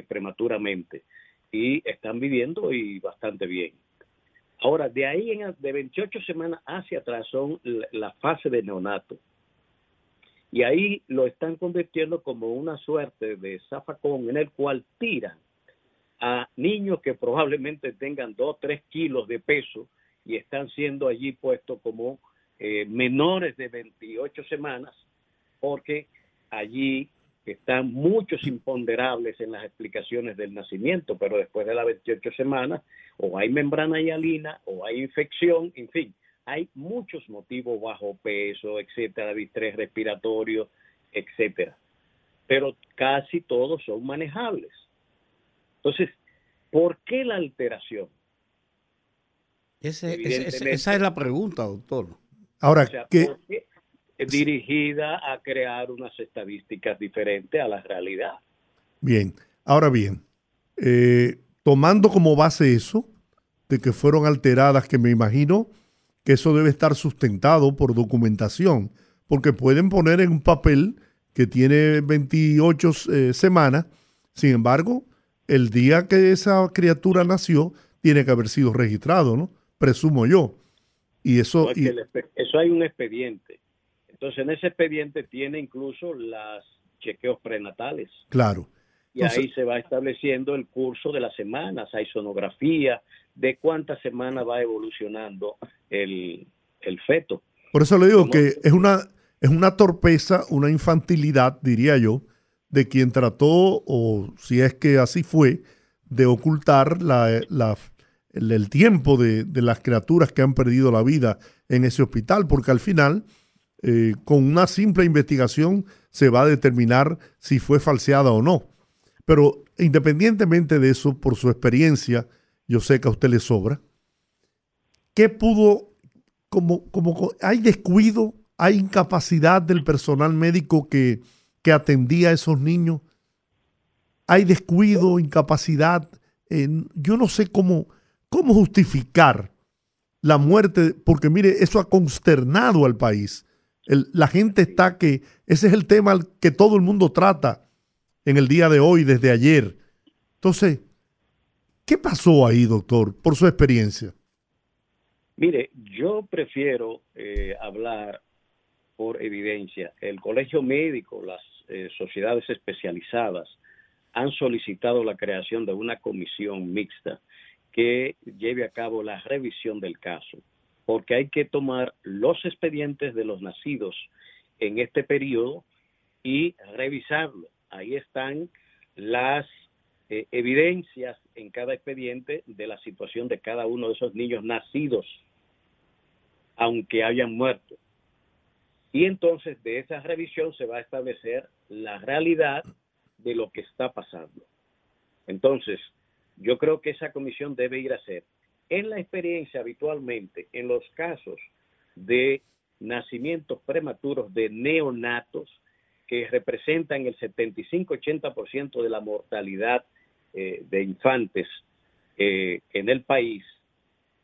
prematuramente y están viviendo y bastante bien. Ahora, de ahí en de 28 semanas hacia atrás son la, fase de neonato. Y ahí lo están convirtiendo como una suerte de zafacón en el cual tiran a niños que probablemente tengan 2, 3 kilos de peso y están siendo allí puestos como eh, menores de 28 semanas porque allí están muchos imponderables en las explicaciones del nacimiento, pero después de las 28 semanas o hay membrana hialina o hay infección, en fin, hay muchos motivos bajo peso, etcétera, distrés respiratorio, etcétera. Pero casi todos son manejables. Entonces, ¿por qué la alteración? esa es la pregunta, doctor. Ahora, ¿qué, dirigida a crear unas estadísticas diferentes a la realidad. Bien, ahora bien, eh, tomando como base eso, de que fueron alteradas, que me imagino que eso debe estar sustentado por documentación, porque pueden poner en un papel que tiene 28 eh, semanas, sin embargo, el día que esa criatura nació tiene que haber sido registrado, ¿no? Presumo yo. Y eso... eso hay un expediente entonces, en ese expediente tiene incluso los chequeos prenatales. Claro. Y ahí se va estableciendo el curso de las semanas, hay sonografía, de cuántas semanas va evolucionando el, feto. Por eso le digo que es una, es una torpeza, una infantilidad, diría yo, de quien trató, o si es que así fue, de ocultar la, el, tiempo de, de, las criaturas que han perdido la vida en ese hospital, porque al final eh, con una simple investigación se va a determinar si fue falseada o no. Pero independientemente de eso, por su experiencia, yo sé que a usted le sobra. ¿Qué pudo, como, como hay descuido, hay incapacidad del personal médico que, que atendía a esos niños? Hay descuido, incapacidad. yo no sé cómo, cómo justificar la muerte, porque mire, eso ha consternado al país la gente está que, ese es el tema que todo el mundo trata en el día de hoy, desde ayer. Entonces, ¿qué pasó ahí, doctor, por su experiencia? Mire, yo prefiero eh, hablar por evidencia. El colegio médico, las eh, sociedades especializadas han solicitado la creación de una comisión mixta que lleve a cabo la revisión del caso porque hay que tomar los expedientes de los nacidos en este periodo y revisarlo. Ahí están las eh, evidencias en cada expediente de la situación de cada uno de esos niños nacidos, aunque hayan muerto. Y entonces de esa revisión se va a establecer la realidad de lo que está pasando. Entonces, yo creo que esa comisión debe ir a ser en la experiencia habitualmente, en los casos de nacimientos prematuros de neonatos, que representan el 75-80% de la mortalidad eh, de infantes eh, en el país,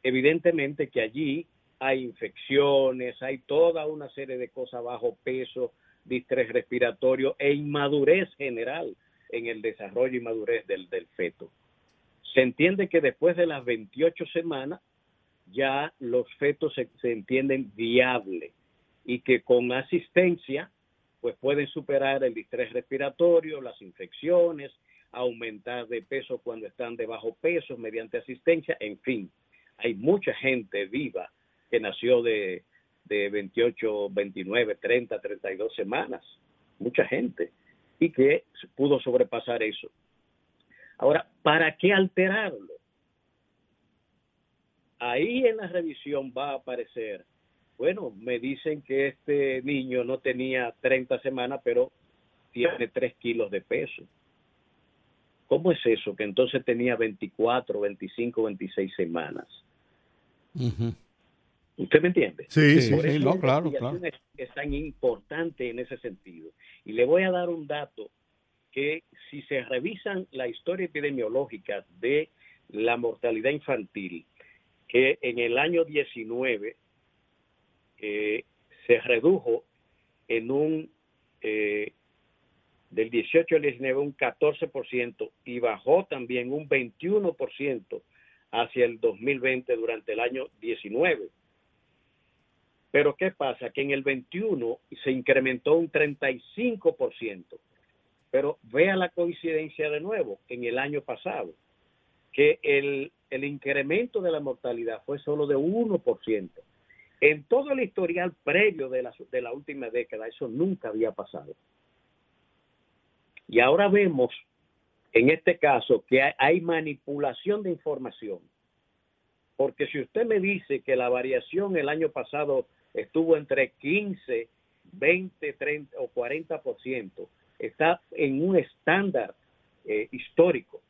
evidentemente que allí hay infecciones, hay toda una serie de cosas bajo peso, distrés respiratorio e inmadurez general en el desarrollo y madurez del, del feto. Se entiende que después de las 28 semanas ya los fetos se, se entienden viables y que con asistencia pues pueden superar el distrés respiratorio, las infecciones, aumentar de peso cuando están de bajo peso mediante asistencia, en fin, hay mucha gente viva que nació de, de 28, 29, 30, 32 semanas, mucha gente, y que pudo sobrepasar eso. Ahora, ¿para qué alterarlo? Ahí en la revisión va a aparecer, bueno, me dicen que este niño no tenía 30 semanas, pero tiene 3 kilos de peso. ¿Cómo es eso? Que entonces tenía 24, 25, 26 semanas. ¿Usted me entiende? Sí, sí, sí, no, claro, claro. Es, tan importante en ese sentido. Y le voy a dar un dato que si se revisan la historia epidemiológica de la mortalidad infantil, que en el año 19 eh, se redujo en un eh, del 18 al 19 un 14% y bajó también un 21% hacia el 2020 durante el año 19. Pero ¿qué pasa? Que en el 21 se incrementó un 35%. Pero vea la coincidencia de nuevo en el año pasado, que el, el incremento de la mortalidad fue solo de 1%. En todo el historial previo de la, de la última década, eso nunca había pasado. Y ahora vemos, en este caso, que hay manipulación de información. Porque si usted me dice que la variación el año pasado estuvo entre 15, 20, 30 o 40%, está en un estándar eh, histórico,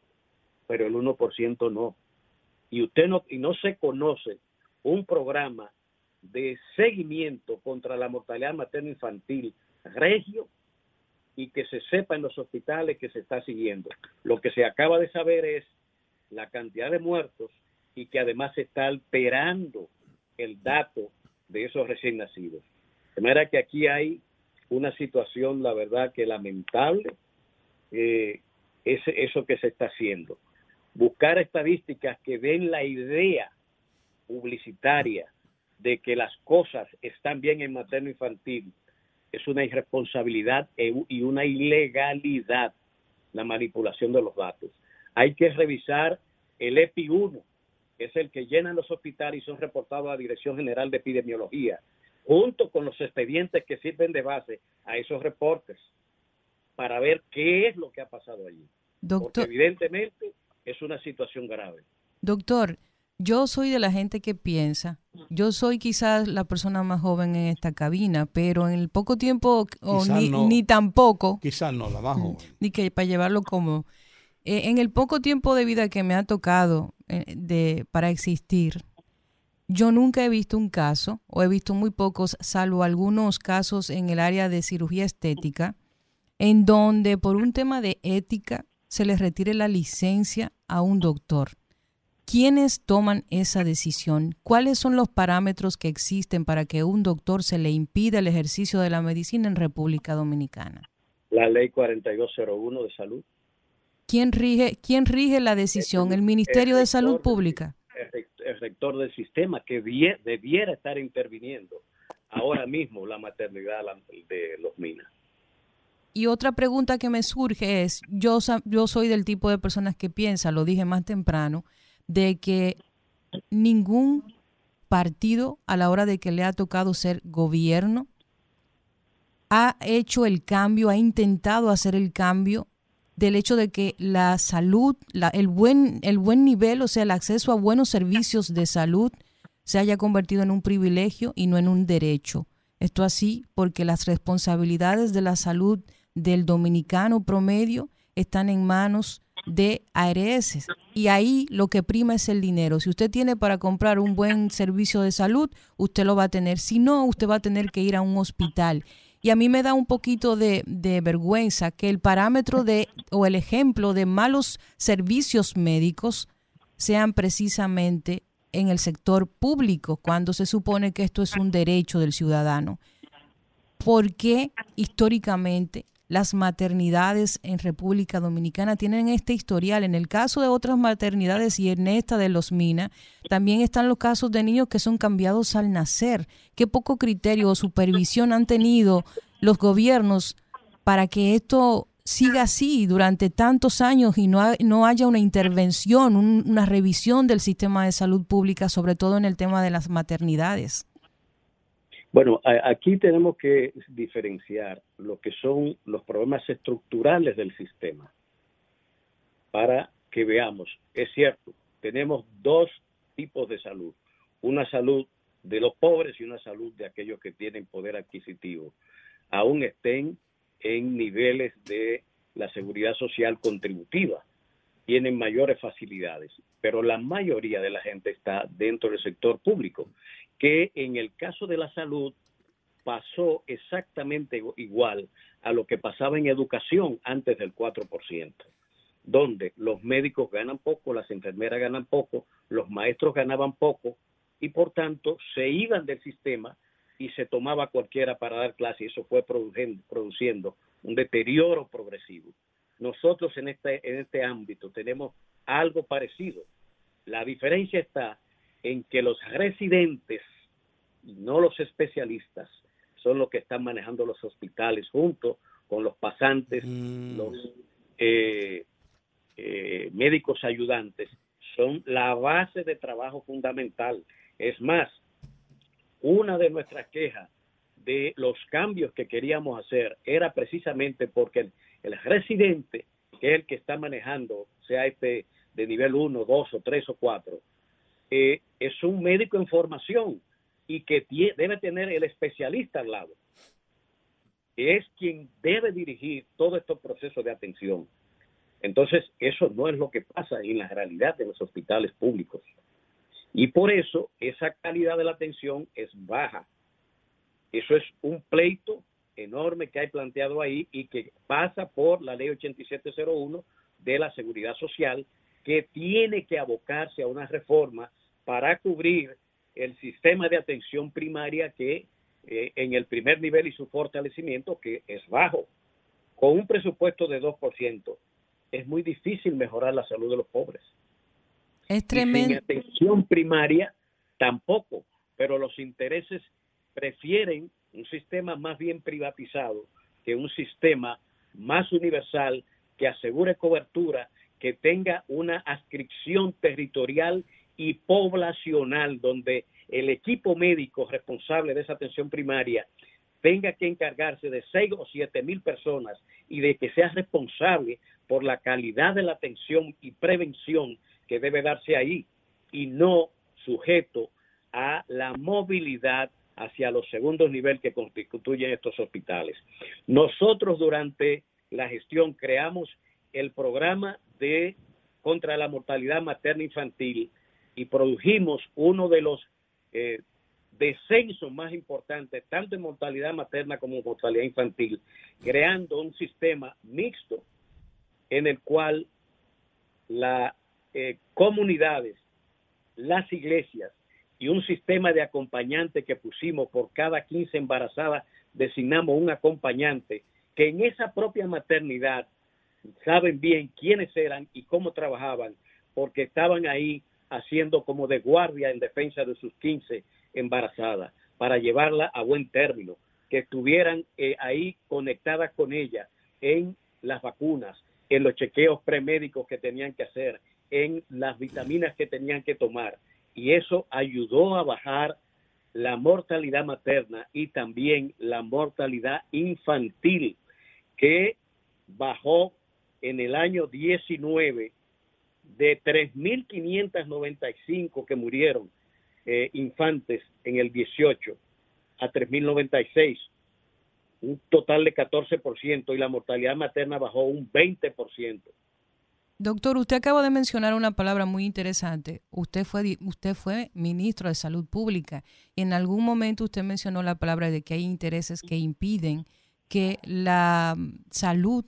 pero el 1% no. Y usted no, y no se conoce un programa de seguimiento contra la mortalidad materno infantil regio y que se sepa en los hospitales que se está siguiendo. Lo que se acaba de saber es la cantidad de muertos y que además se está alterando el dato de esos recién nacidos. De manera que aquí hay una situación, la verdad, que lamentable, eh, es eso que se está haciendo. Buscar estadísticas que den la idea publicitaria de que las cosas están bien en materno infantil es una irresponsabilidad e y una ilegalidad la manipulación de los datos. Hay que revisar el EPI 1, que es el que llenan los hospitales y son reportados a la Dirección General de Epidemiología, junto con los expedientes que sirven de base a esos reportes, para ver qué es lo que ha pasado allí. Doctor, Porque evidentemente es una situación grave. Doctor, yo soy de la gente que piensa, yo soy quizás la persona más joven en esta cabina, pero en el poco tiempo, o ni, ni, tampoco. Quizás no, la más [LAUGHS] joven. Ni que para llevarlo como. Eh, en el poco tiempo de vida que me ha tocado de, para existir, yo nunca he visto un caso, o he visto muy pocos, salvo algunos casos en el área de cirugía estética, en donde por un tema de ética se le retire la licencia a un doctor. ¿Quiénes toman esa decisión? ¿Cuáles son los parámetros que existen para que un doctor se le impida el ejercicio de la medicina en República Dominicana? La ley 4201 de salud. ¿Quién rige, quién rige la decisión? ¿El Ministerio de Salud Pública? El rector del sistema que debiera estar interviniendo ahora mismo la maternidad de los minas. Y otra pregunta que me surge es, yo, yo soy del tipo de personas que piensa, lo dije más temprano, de que ningún partido a la hora de que le ha tocado ser gobierno ha hecho el cambio, ha intentado hacer el cambio del hecho de que la salud, el, buen, el buen nivel, o sea, el acceso a buenos servicios de salud se haya convertido en un privilegio y no en un derecho. Esto así porque las responsabilidades de la salud del dominicano promedio están en manos de ARS. Y ahí lo que prima es el dinero. Si usted tiene para comprar un buen servicio de salud, usted lo va a tener. Si no, usted va a tener que ir a un hospital. Y a mí me da un poquito de, de vergüenza que el parámetro de o el ejemplo de malos servicios médicos sean precisamente en el sector público, cuando se supone que esto es un derecho del ciudadano. ¿Por qué históricamente las maternidades en República Dominicana tienen este historial. En el caso de otras maternidades y en esta de los Mina, también están los casos de niños que son cambiados al nacer. Qué poco criterio o supervisión han tenido los gobiernos para que esto siga así durante tantos años y no, no haya una intervención, una revisión del sistema de salud pública, sobre todo en el tema de las maternidades. Bueno, aquí tenemos que diferenciar lo que son los problemas estructurales del sistema para que veamos, es cierto, tenemos dos tipos de salud, una salud de los pobres y una salud de aquellos que tienen poder adquisitivo, aún estén en niveles de la seguridad social contributiva, tienen mayores facilidades, pero la mayoría de la gente está dentro del sector público que en el caso de la salud pasó exactamente igual a lo que pasaba en educación antes del 4%, donde los médicos ganan poco, las enfermeras ganan poco, los maestros ganaban poco y por tanto se iban del sistema y se tomaba cualquiera para dar clase y eso fue produciendo, un deterioro progresivo. Nosotros en este, en este ámbito tenemos algo parecido. La diferencia está en que los residentes, no los especialistas, son los que están manejando los hospitales junto con los pasantes, mm. los eh, eh, médicos ayudantes, son la base de trabajo fundamental. Es más, una de nuestras quejas de los cambios que queríamos hacer era precisamente porque el, residente, que es el que está manejando, sea este de nivel 1, 2 o 3 o 4, eh, es un médico en formación y que debe tener el especialista al lado, es quien debe dirigir todos estos procesos de atención. Entonces, eso no es lo que pasa en la realidad de los hospitales públicos. Y por eso esa calidad de la atención es baja. Eso es un pleito enorme que hay planteado ahí y que pasa por la ley 8701 de la seguridad social, que tiene que abocarse a una reforma para cubrir el sistema de atención primaria que eh, en el primer nivel y su fortalecimiento que es bajo. Con un presupuesto de 2%, es muy difícil mejorar la salud de los pobres. Es tremendo. sin atención primaria tampoco, pero los intereses prefieren un sistema más bien privatizado que un sistema más universal que asegure cobertura, que tenga una adscripción territorial y poblacional, donde el equipo médico responsable de esa atención primaria tenga que encargarse de seis o siete mil personas y de que sea responsable por la calidad de la atención y prevención que debe darse ahí y no sujeto a la movilidad hacia los segundos niveles que constituyen estos hospitales. Nosotros durante la gestión creamos el programa de contra la mortalidad materna infantil y produjimos uno de los eh, descensos más importantes, tanto en mortalidad materna como en mortalidad infantil, creando un sistema mixto en el cual las eh, comunidades, las iglesias y un sistema de acompañante que pusimos por cada 15 embarazadas, designamos un acompañante que en esa propia maternidad saben bien quiénes eran y cómo trabajaban, porque estaban ahí haciendo como de guardia en defensa de sus 15 embarazadas para llevarla a buen término, que estuvieran eh, ahí conectadas con ella en las vacunas, en los chequeos premédicos que tenían que hacer, en las vitaminas que tenían que tomar. Y eso ayudó a bajar la mortalidad materna y también la mortalidad infantil, que bajó en el año 19 de 3.595 que murieron eh, infantes en el 18 a 3.096, un total de 14% y la mortalidad materna bajó un 20%. Doctor, usted acaba de mencionar una palabra muy interesante. Usted fue, usted fue ministro de Salud Pública y en algún momento usted mencionó la palabra de que hay intereses que impiden que la salud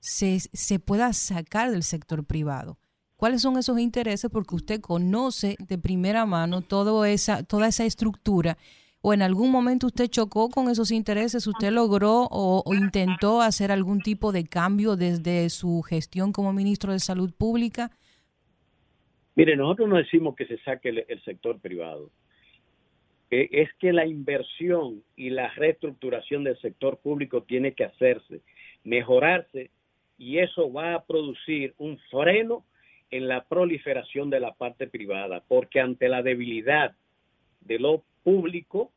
se, se pueda sacar del sector privado. Cuáles son esos intereses, porque usted conoce de primera mano todo esa, toda esa estructura o en algún momento usted chocó con esos intereses, usted logró o, intentó hacer algún tipo de cambio desde su gestión como ministro de Salud Pública? Mire, nosotros no decimos que se saque el, sector privado. es que la inversión y la reestructuración del sector público tiene que hacerse, mejorarse, y eso va a producir un freno en la proliferación de la parte privada, porque ante la debilidad de lo público,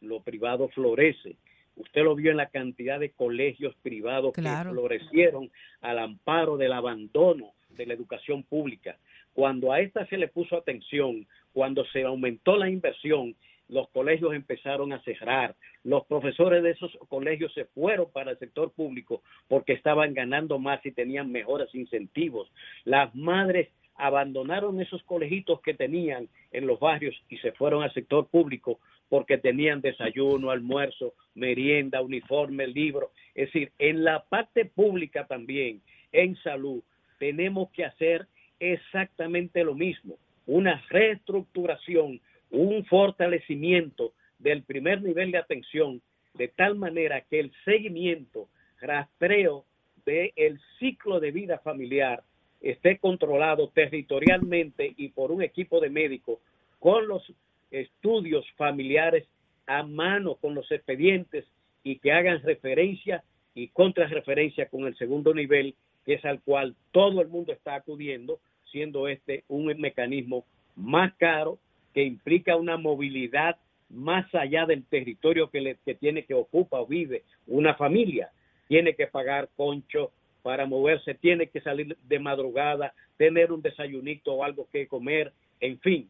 lo privado florece. Usted lo vio en la cantidad de colegios privados que florecieron al amparo del abandono de la educación pública. Cuando a esta se le puso atención, cuando se aumentó la inversión, los colegios empezaron a cerrar. Los profesores de esos colegios se fueron para el sector público porque estaban ganando más y tenían mejores incentivos. Las madres abandonaron esos colegitos que tenían en los barrios y se fueron al sector público porque tenían desayuno, almuerzo, merienda, uniforme, libro. Es decir, en la parte pública también, en salud, tenemos que hacer exactamente lo mismo, una reestructuración, un fortalecimiento del primer nivel de atención, de tal manera que el seguimiento, rastreo del ciclo de vida familiar esté controlado territorialmente y por un equipo de médicos con los estudios familiares a mano, con los expedientes y que hagan referencia y contrarreferencia con el segundo nivel, que es al cual todo el mundo está acudiendo, siendo este un mecanismo más caro que implica una movilidad más allá del territorio que, le, que tiene que ocupa o vive una familia. Tiene que pagar concho, para moverse, tiene que salir de madrugada, tener un desayunito o algo que comer, en fin,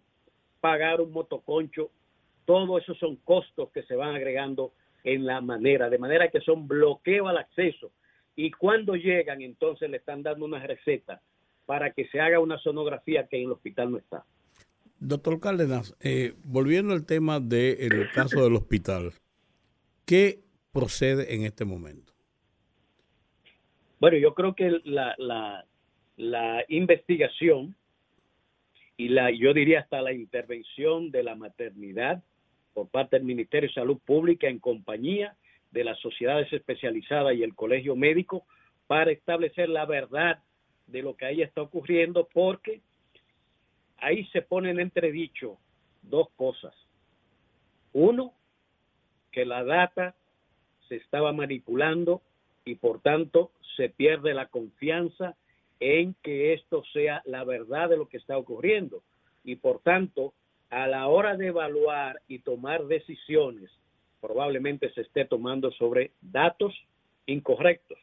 pagar un motoconcho, todo eso son costos que se van agregando en la manera, de manera que son bloqueo al acceso. Y cuando llegan, entonces le están dando una receta para que se haga una sonografía que en el hospital no está. Doctor Cárdenas, eh, volviendo al tema del caso del hospital, ¿qué procede en este momento? Bueno, yo creo que la, la, investigación y la, yo diría hasta la intervención de la maternidad por parte del Ministerio de Salud Pública en compañía de las sociedades especializadas y el colegio médico para establecer la verdad de lo que ahí está ocurriendo, porque ahí se ponen entredicho dos cosas. Uno, que la data se estaba manipulando y por tanto se pierde la confianza en que esto sea la verdad de lo que está ocurriendo. Y por tanto, a la hora de evaluar y tomar decisiones, probablemente se esté tomando sobre datos incorrectos.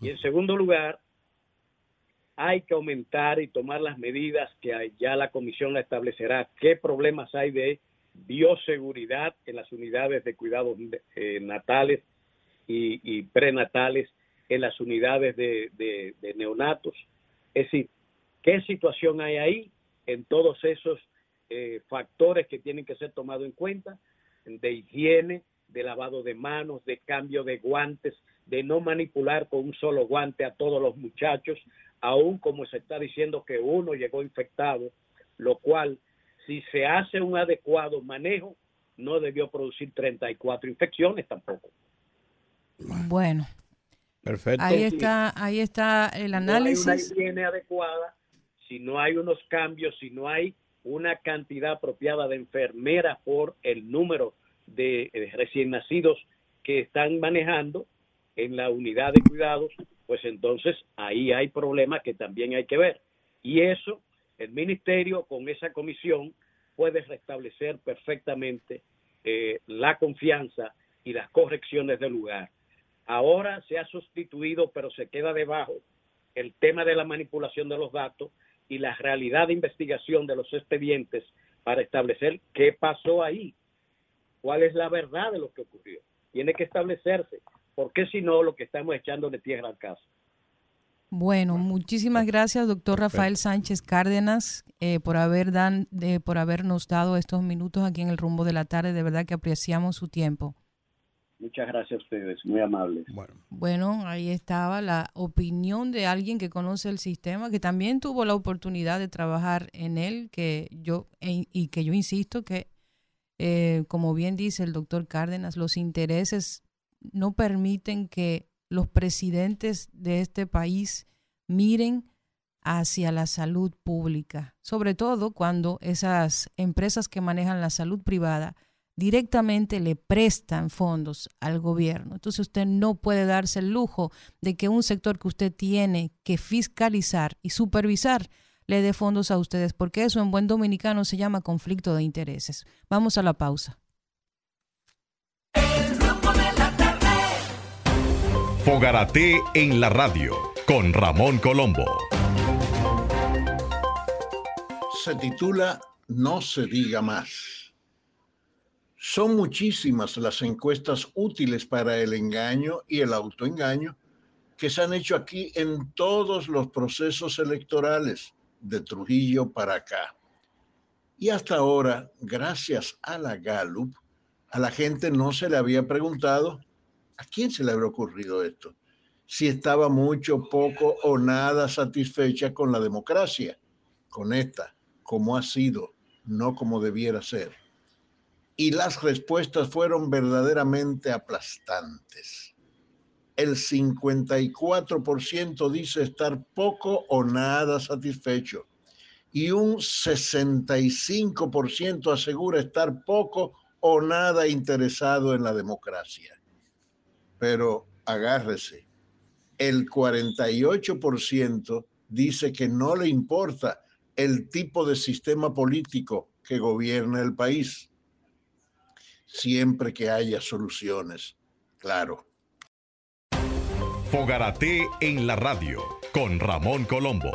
Y en segundo lugar, hay que aumentar y tomar las medidas que ya la comisión establecerá. ¿Qué problemas hay de bioseguridad en las unidades de cuidados eh, natales y, prenatales en las unidades de, neonatos. Es decir, ¿qué situación hay ahí en todos esos eh, factores que tienen que ser tomados en cuenta de higiene, de lavado de manos, de cambio de guantes, de no manipular con un solo guante a todos los muchachos, aún como se está diciendo que uno llegó infectado, lo cual, si se hace un adecuado manejo, no debió producir 34 infecciones tampoco. Bueno. Perfecto. Ahí está, ahí está el análisis. Si no hay una higiene adecuada, si no hay unos cambios, si no hay una cantidad apropiada de enfermeras por el número de eh, recién nacidos que están manejando en la unidad de cuidados, pues entonces ahí hay problemas que también hay que ver. Y eso, el ministerio con esa comisión puede restablecer perfectamente eh, la confianza y las correcciones del lugar. Ahora se ha sustituido, pero se queda debajo, el tema de la manipulación de los datos y la realidad de investigación de los expedientes para establecer qué pasó ahí, cuál es la verdad de lo que ocurrió. Tiene que establecerse, porque si no, lo que estamos echando de tierra al caso. Bueno, muchísimas gracias, doctor Rafael Sánchez Cárdenas, eh, por, haber dan, por habernos dado estos minutos aquí en el rumbo de la tarde. De verdad que apreciamos su tiempo. Muchas gracias a ustedes, muy amables. Bueno. ahí estaba la opinión de alguien que conoce el sistema, que también tuvo la oportunidad de trabajar en él, que yo e, y que yo insisto que, eh, como bien dice el doctor Cárdenas, los intereses no permiten que los presidentes de este país miren hacia la salud pública, sobre todo cuando esas empresas que manejan la salud privada directamente le prestan fondos al gobierno. Entonces usted no puede darse el lujo de que un sector que usted tiene que fiscalizar y supervisar le dé fondos a ustedes, porque eso en buen dominicano se llama conflicto de intereses. Vamos a la pausa. Fogarate en la radio con Ramón Colombo. Se titula No se diga más. Son muchísimas las encuestas útiles para el engaño y el autoengaño que se han hecho aquí en todos los procesos electorales de Trujillo para acá. Y hasta ahora, gracias a la Gallup, a la gente no se le había preguntado a quién se le habría ocurrido esto, si estaba mucho, poco o nada satisfecha con la democracia, con esta, como ha sido, no como debiera ser y las respuestas fueron verdaderamente aplastantes. El 54% dice estar poco o nada satisfecho y un 65% asegura estar poco o nada interesado en la democracia. Pero agárrese, el 48% dice que no le importa el tipo de sistema político que gobierna el país siempre que haya soluciones, claro. Fogarate en la radio con Ramón Colombo.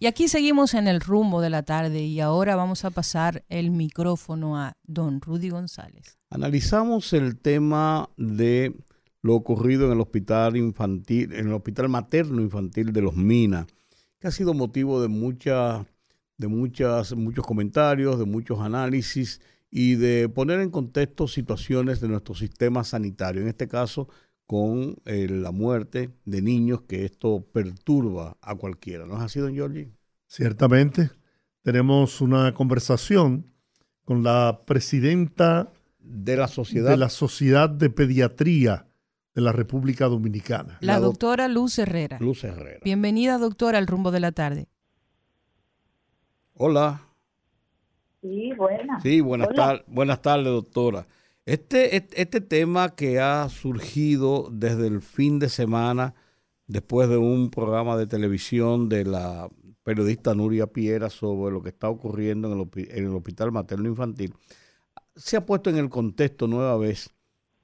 Y aquí seguimos en el rumbo de la tarde y ahora vamos a pasar el micrófono a don Rudy González. Analizamos el tema de lo ocurrido en el hospital infantil, en el hospital materno infantil de los Minas, que ha sido motivo de muchas, de muchas, muchos comentarios, de muchos análisis y de poner en contexto situaciones de nuestro sistema sanitario, en este caso con eh, la muerte de niños, que esto perturba a cualquiera. ¿No es así, don Giorgi? Ciertamente. Tenemos una conversación con la presidenta de la Sociedad de, la sociedad de Pediatría de la República Dominicana. La, doctora Luz Herrera. Luz Herrera. Bienvenida, doctora, al rumbo de la tarde. Hola. Sí, buenas. Sí, buenas, buenas tardes, doctora. Este, este tema que ha surgido desde el fin de semana, después de un programa de televisión de la periodista Nuria Piera sobre lo que está ocurriendo en el, en el Hospital Materno Infantil, se ha puesto en el contexto nueva vez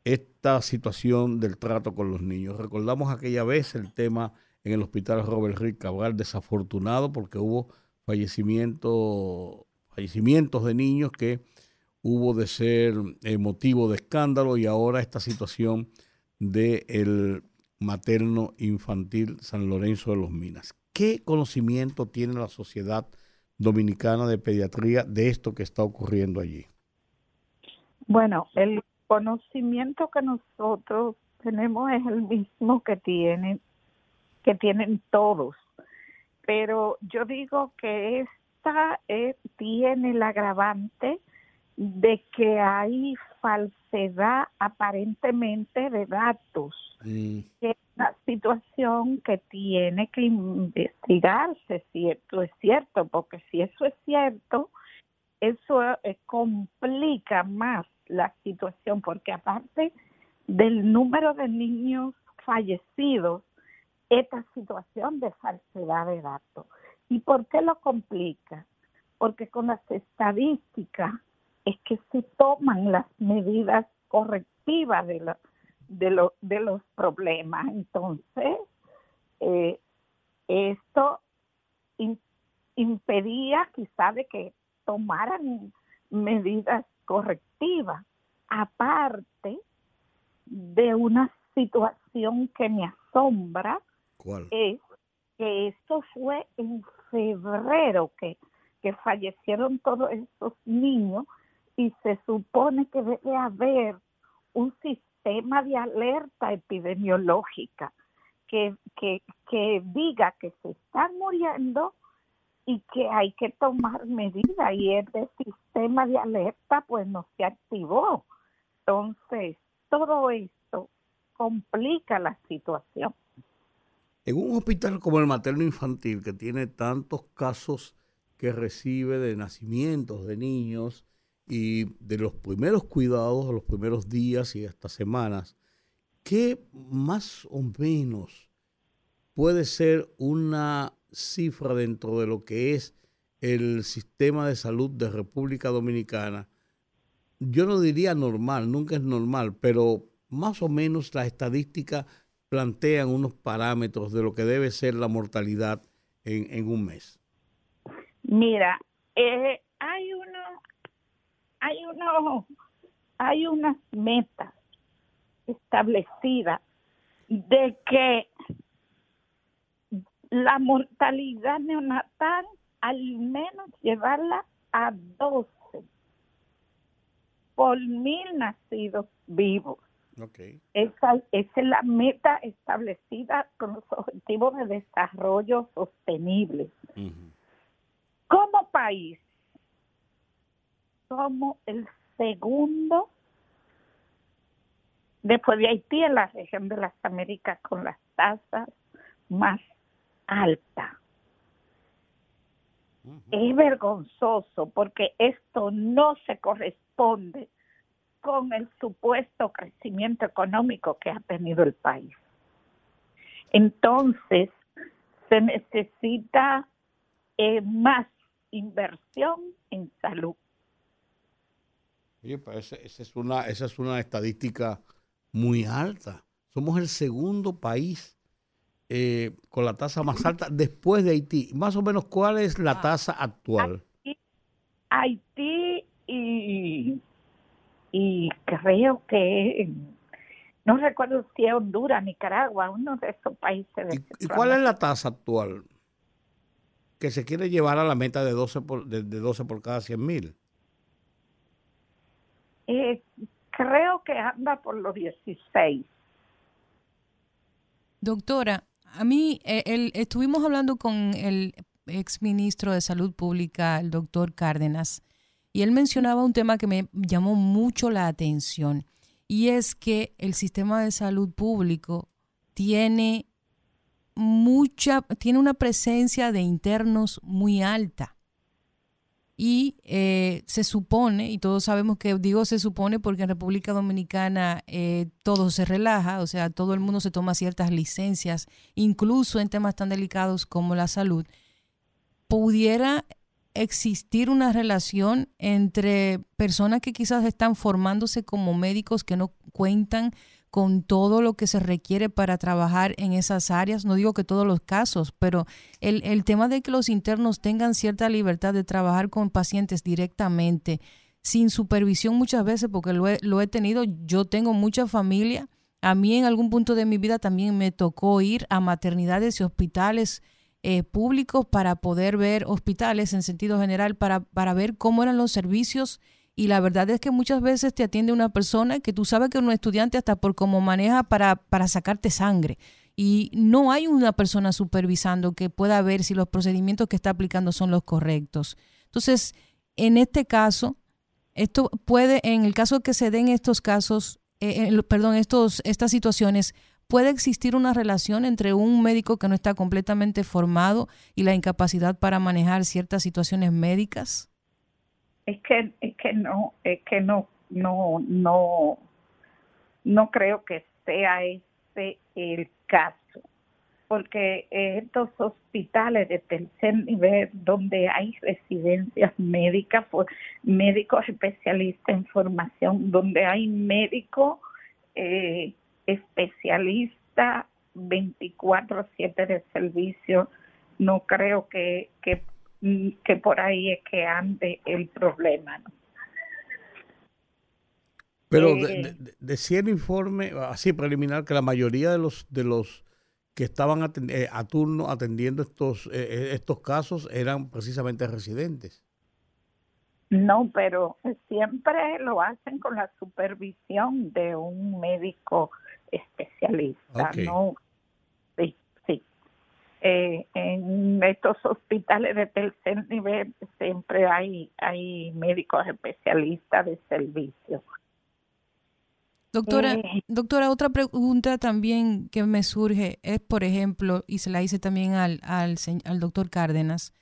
esta situación del trato con los niños. Recordamos aquella vez el tema en el hospital Robert Rick Cabral, desafortunado porque hubo fallecimiento, fallecimientos de niños que hubo de ser eh, motivo de escándalo y ahora esta situación del el materno infantil San Lorenzo de los Minas. ¿Qué conocimiento tiene la Sociedad Dominicana de Pediatría de esto que está ocurriendo allí? Bueno, el conocimiento que nosotros tenemos es el mismo que tienen que tienen todos pero yo digo que esta eh, tiene el agravante de que hay falsedad aparentemente de datos mm. es una situación que tiene que investigarse cierto es cierto porque si eso es cierto eso eh, complica más la situación, porque aparte del número de niños fallecidos, esta situación de falsedad de datos. ¿Y por qué lo complica? Porque con las estadísticas es que se toman las medidas correctivas de, de, de los problemas. Entonces, eh, esto impedía quizá de que tomaran medidas correctiva, aparte de una situación que me asombra, es que eso fue en febrero que, que fallecieron todos esos niños y se supone que debe haber un sistema de alerta epidemiológica que, que, que diga que se están muriendo y que hay que tomar medidas y este sistema de alerta pues no se activó. Entonces, todo esto complica la situación. En un hospital como el materno infantil, que tiene tantos casos que recibe de nacimientos de niños y de los primeros cuidados, los primeros días y hasta semanas, ¿qué más o menos puede ser una cifra dentro de lo que es el sistema de salud de República Dominicana? Yo no diría normal, nunca es normal, pero más o menos la estadística plantean unos parámetros de lo que debe ser la mortalidad en, un mes? Mira, eh, hay uno, hay uno, hay unas metas establecidas de que la mortalidad neonatal al menos llevarla a 12 por mil nacidos vivos. Esa, es la meta establecida con los objetivos de desarrollo sostenible. Como país, somos el segundo después de Haití en la región de las Américas con las tasas más altas. Es vergonzoso porque esto no se corresponde con el supuesto crecimiento económico que ha tenido el país. Entonces, se necesita eh, más inversión en salud. Oye, pues esa, es una, esa es una estadística muy alta. Somos el segundo país eh, con la tasa más [CLEARS THROAT] alta después de Haití. Más o menos, ¿cuál es la ah. tasa actual? Haití y y creo que no recuerdo si es Honduras, Nicaragua, uno de esos países. ¿Y, cuál es la tasa actual que se quiere llevar a la meta de 12 por, de, 12 por cada 100 mil? Eh, creo que anda por los 16. Doctora, a mí eh, el, estuvimos hablando con el exministro de Salud Pública, el doctor Cárdenas, y él mencionaba un tema que me llamó mucho la atención y es que el sistema de salud público tiene mucha, tiene una presencia de internos muy alta. Y eh, se supone, y todos sabemos que digo se supone porque en República Dominicana eh, todo se relaja, o sea, todo el mundo se toma ciertas licencias, incluso en temas tan delicados como la salud, pudiera existir una relación entre personas que quizás están formándose como médicos que no cuentan con todo lo que se requiere para trabajar en esas áreas. No digo que todos los casos, pero el, el tema de que los internos tengan cierta libertad de trabajar con pacientes directamente, sin supervisión muchas veces, porque lo he, lo he tenido, yo tengo mucha familia. A mí en algún punto de mi vida también me tocó ir a maternidades y hospitales eh, públicos para poder ver hospitales en sentido general, para, para ver cómo eran los servicios. Y la verdad es que muchas veces te atiende una persona que tú sabes que es un estudiante hasta por cómo maneja para, para sacarte sangre. Y no hay una persona supervisando que pueda ver si los procedimientos que está aplicando son los correctos. Entonces, en este caso, esto puede, en el caso que se den estos casos, eh, eh, perdón, estos, estas situaciones, ¿Puede existir una relación entre un médico que no está completamente formado y la incapacidad para manejar ciertas situaciones médicas? Es que, es que no, es que no, no, no, no creo que sea ese el caso, porque estos hospitales de tercer nivel donde hay residencias médicas, pues, médicos especialistas en formación, donde hay médicos eh, especialista 24/7 de servicio, no creo que, que, que, por ahí es que ande el problema. Pero eh, decía el informe, así preliminar, que la mayoría de los, de los que estaban a turno atendiendo estos, estos casos eran precisamente residentes. No, pero siempre lo hacen con la supervisión de un médico especialista, ¿no? Eh, en estos hospitales de tercer nivel siempre hay, hay médicos especialistas de servicio. Doctora, eh, doctora, otra pregunta también que me surge es, por ejemplo, y se la hice también al, al, al doctor Cárdenas,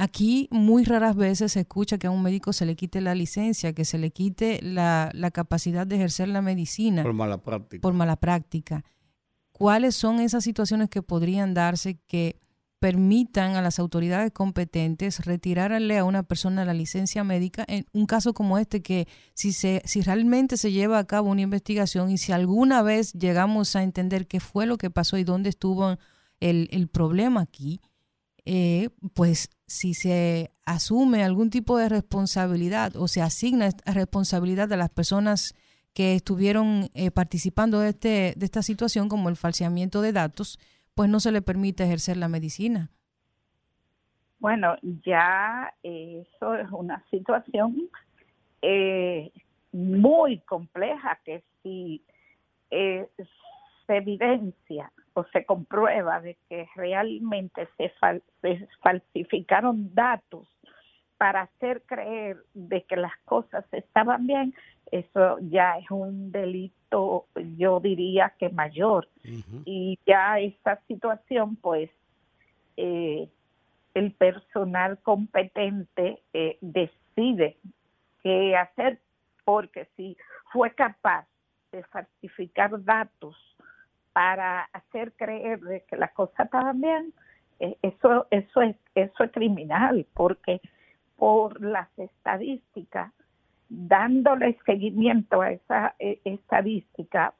Aquí muy raras veces se escucha que a un médico se le quite la licencia, que se le quite la, capacidad de ejercer la medicina. Por mala práctica. Por mala práctica. ¿Cuáles son esas situaciones que podrían darse que permitan a las autoridades competentes retirarle a una persona la licencia médica en un caso como este que si se si realmente se lleva a cabo una investigación y si alguna vez llegamos a entender qué fue lo que pasó y dónde estuvo el, el problema aquí, eh, pues si se asume algún tipo de responsabilidad o se asigna responsabilidad a las personas que estuvieron eh, participando de, este, de esta situación, como el falseamiento de datos, pues no se le permite ejercer la medicina. Bueno, ya eso es una [LAUGHS] situación eh, muy compleja que si se evidencia se comprueba de que realmente se, falsificaron datos para hacer creer de que las cosas estaban bien, eso ya es un delito, yo diría que mayor. Y ya esta situación, pues, eh, el personal competente eh, decide qué hacer, porque si fue capaz de falsificar datos para hacer creer de que las cosas estaban bien, eh, eso, eso, es, eso es criminal, porque por las estadísticas, dándole seguimiento a esa eh, estadística,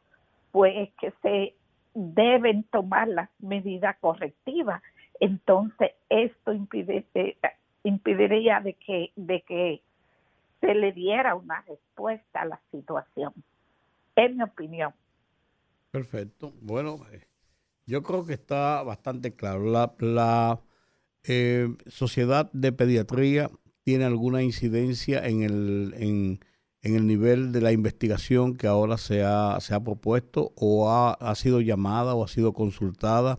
pues que se deben tomar las medidas correctivas. Entonces, esto impide, eh, impediría de que, de que se le diera una respuesta a la situación, en mi opinión. Perfecto. Bueno, eh, yo creo que está bastante claro. La, la eh, Sociedad de Pediatría tiene alguna incidencia en el, en, el nivel de la investigación que ahora se ha, se ha propuesto o ha, ha, sido llamada o ha sido consultada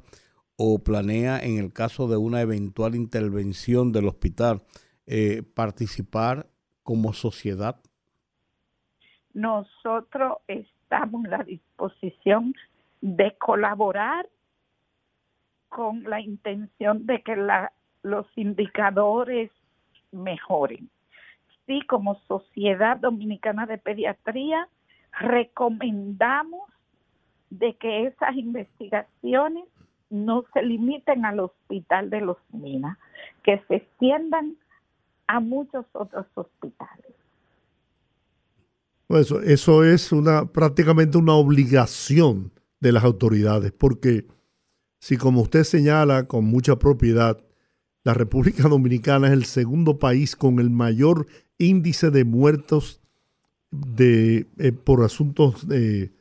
o planea en el caso de una eventual intervención del hospital eh, participar como sociedad? Nosotros estamos en la disposición de colaborar con la intención de que la, los indicadores mejoren. Sí, como Sociedad Dominicana de Pediatría, recomendamos de que esas investigaciones no se limiten al Hospital de los Minas, que se extiendan a muchos otros hospitales. Eso, eso es una, prácticamente una obligación de las autoridades, porque si como usted señala con mucha propiedad, la República Dominicana es el segundo país con el mayor índice de muertos de, eh, por asuntos eh,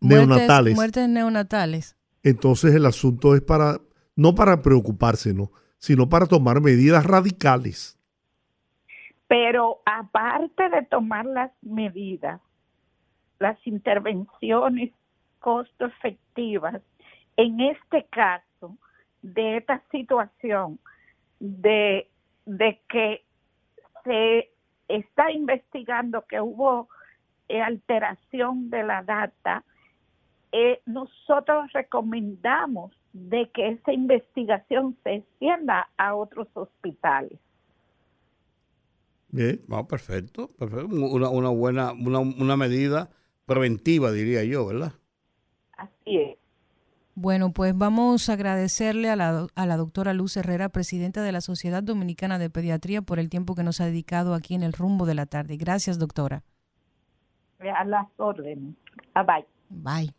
neonatales. Muertes neonatales. Entonces el asunto es para, no para preocuparse, ¿no? sino para tomar medidas radicales. Pero aparte de tomar las medidas, las intervenciones costo efectivas, en este caso, de esta situación de, de que se está investigando que hubo eh, alteración de la data, eh, nosotros recomendamos de que esa investigación se extienda a otros hospitales. Bien. perfecto, perfecto. Una, una buena, una, una medida preventiva, diría yo, ¿verdad? Así es. Bueno, pues vamos a agradecerle a la, a la doctora Luz Herrera, presidenta de la Sociedad Dominicana de Pediatría, por el tiempo que nos ha dedicado aquí en el rumbo de la tarde. Gracias, doctora. A las órdenes. Bye. Bye.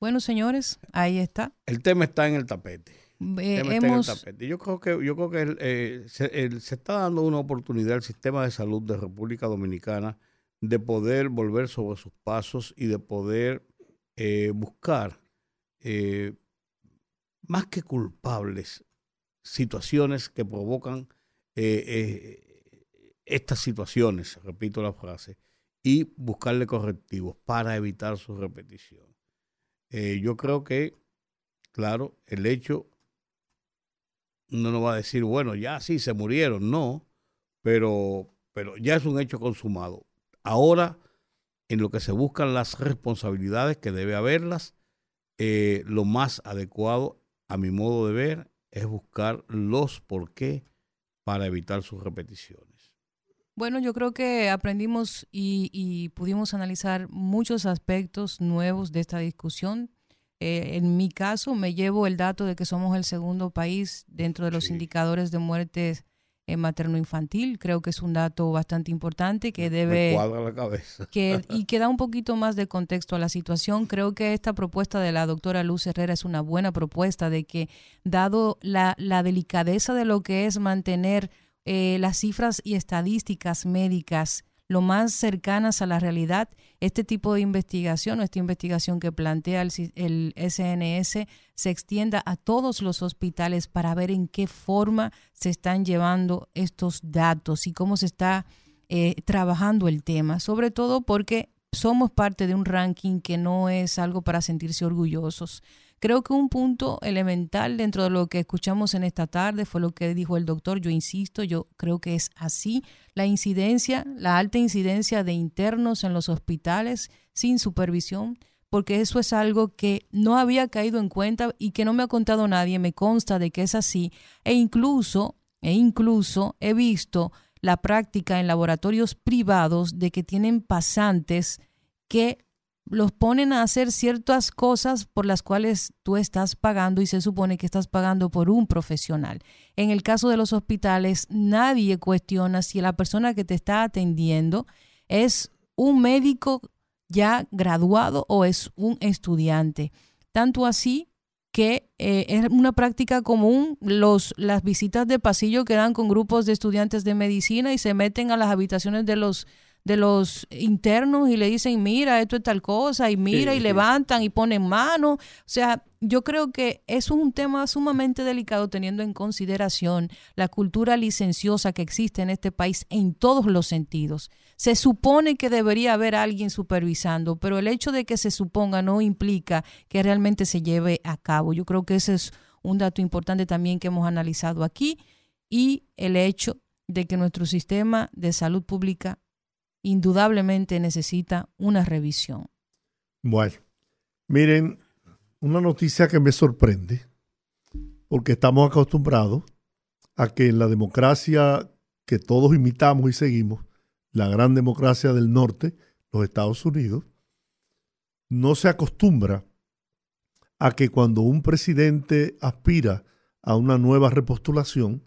Bueno, señores, ahí está. El tema está en el tapete. Yo creo que, yo creo que eh, se, está dando una oportunidad al sistema de salud de República Dominicana de poder volver sobre sus pasos y de poder eh, buscar eh, más que culpables, situaciones que provocan eh, eh, estas situaciones, repito la frase, y buscarle correctivos para evitar su repetición. Yo creo que, claro, el hecho no nos va a decir, bueno, ya sí, se murieron, no, pero, pero ya es un hecho consumado. Ahora, en lo que se buscan las responsabilidades, que debe haberlas, lo más adecuado, a mi modo de ver, es buscar los por qué para evitar sus repeticiones. Bueno, yo creo que aprendimos y, pudimos analizar muchos aspectos nuevos de esta discusión. Eh, en mi caso, me llevo el dato de que somos el segundo país dentro de los indicadores de muertes materno-infantil. Creo que es un dato bastante importante que debe... cuadra la cabeza. Que, [LAUGHS] y que da un poquito más de contexto a la situación. Creo que esta propuesta de la doctora Luz Herrera es una buena propuesta de que, dado la, la delicadeza de lo que es mantener eh, las cifras y estadísticas médicas lo más cercanas a la realidad, este tipo de investigación o esta investigación que plantea el, SNS se extienda a todos los hospitales para ver en qué forma se están llevando estos datos y cómo se está eh, trabajando el tema, sobre todo porque somos parte de un ranking que no es algo para sentirse orgullosos. Creo que un punto elemental dentro de lo que escuchamos en esta tarde fue lo que dijo el doctor. Yo insisto, yo creo que es así. La incidencia, la alta incidencia de internos en los hospitales sin supervisión, porque eso es algo que no había caído en cuenta y que no me ha contado nadie, me consta de que es así. E incluso, e incluso he visto la práctica en laboratorios privados de que tienen pasantes que los ponen a hacer ciertas cosas por las cuales tú estás pagando y se supone que estás pagando por un profesional. En el caso de los hospitales, nadie cuestiona si la persona que te está atendiendo es un médico ya graduado o es un estudiante. Tanto así que eh, es una práctica común los, las visitas de pasillo que dan con grupos de estudiantes de medicina y se meten a las habitaciones de los de los internos y le dicen, mira, esto es tal cosa, y mira, y levantan y ponen mano. O sea, yo creo que es un tema sumamente delicado teniendo en consideración la cultura licenciosa que existe en este país en todos los sentidos. Se supone que debería haber alguien supervisando, pero el hecho de que se suponga no implica que realmente se lleve a cabo. Yo creo que ese es un dato importante también que hemos analizado aquí y el hecho de que nuestro sistema de salud pública indudablemente necesita una revisión. Bueno, miren, una noticia que me sorprende, porque estamos acostumbrados a que en la democracia que todos imitamos y seguimos, la gran democracia del norte, los Estados Unidos, no se acostumbra a que cuando un presidente aspira a una nueva repostulación,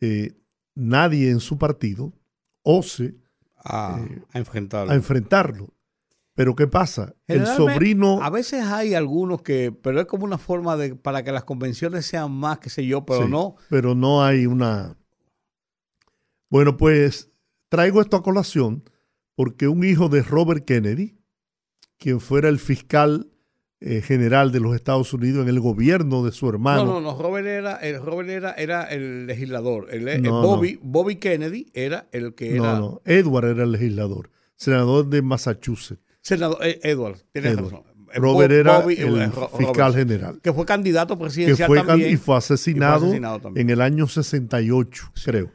eh, nadie en su partido ose eh, a, enfrentarlo. a enfrentarlo. Pero ¿qué pasa? El sobrino... A veces hay algunos que, pero es como una forma de, para que las convenciones sean más, qué sé yo, pero no. Pero no hay una... Bueno, pues traigo esto a colación porque un hijo de Robert Kennedy, quien fuera el fiscal eh, general de los Estados Unidos en el gobierno de su hermano. No, no, no, Robert era, el, Robert era, era el legislador. El, Bobby, Bobby Kennedy era el que era. No, no, Edward era el legislador, senador de Massachusetts. Senador, eh, Edward, tienes razón. Robert era el fiscal general. Que fue candidato presidencial que fue también, y fue asesinado, en el año 68, creo.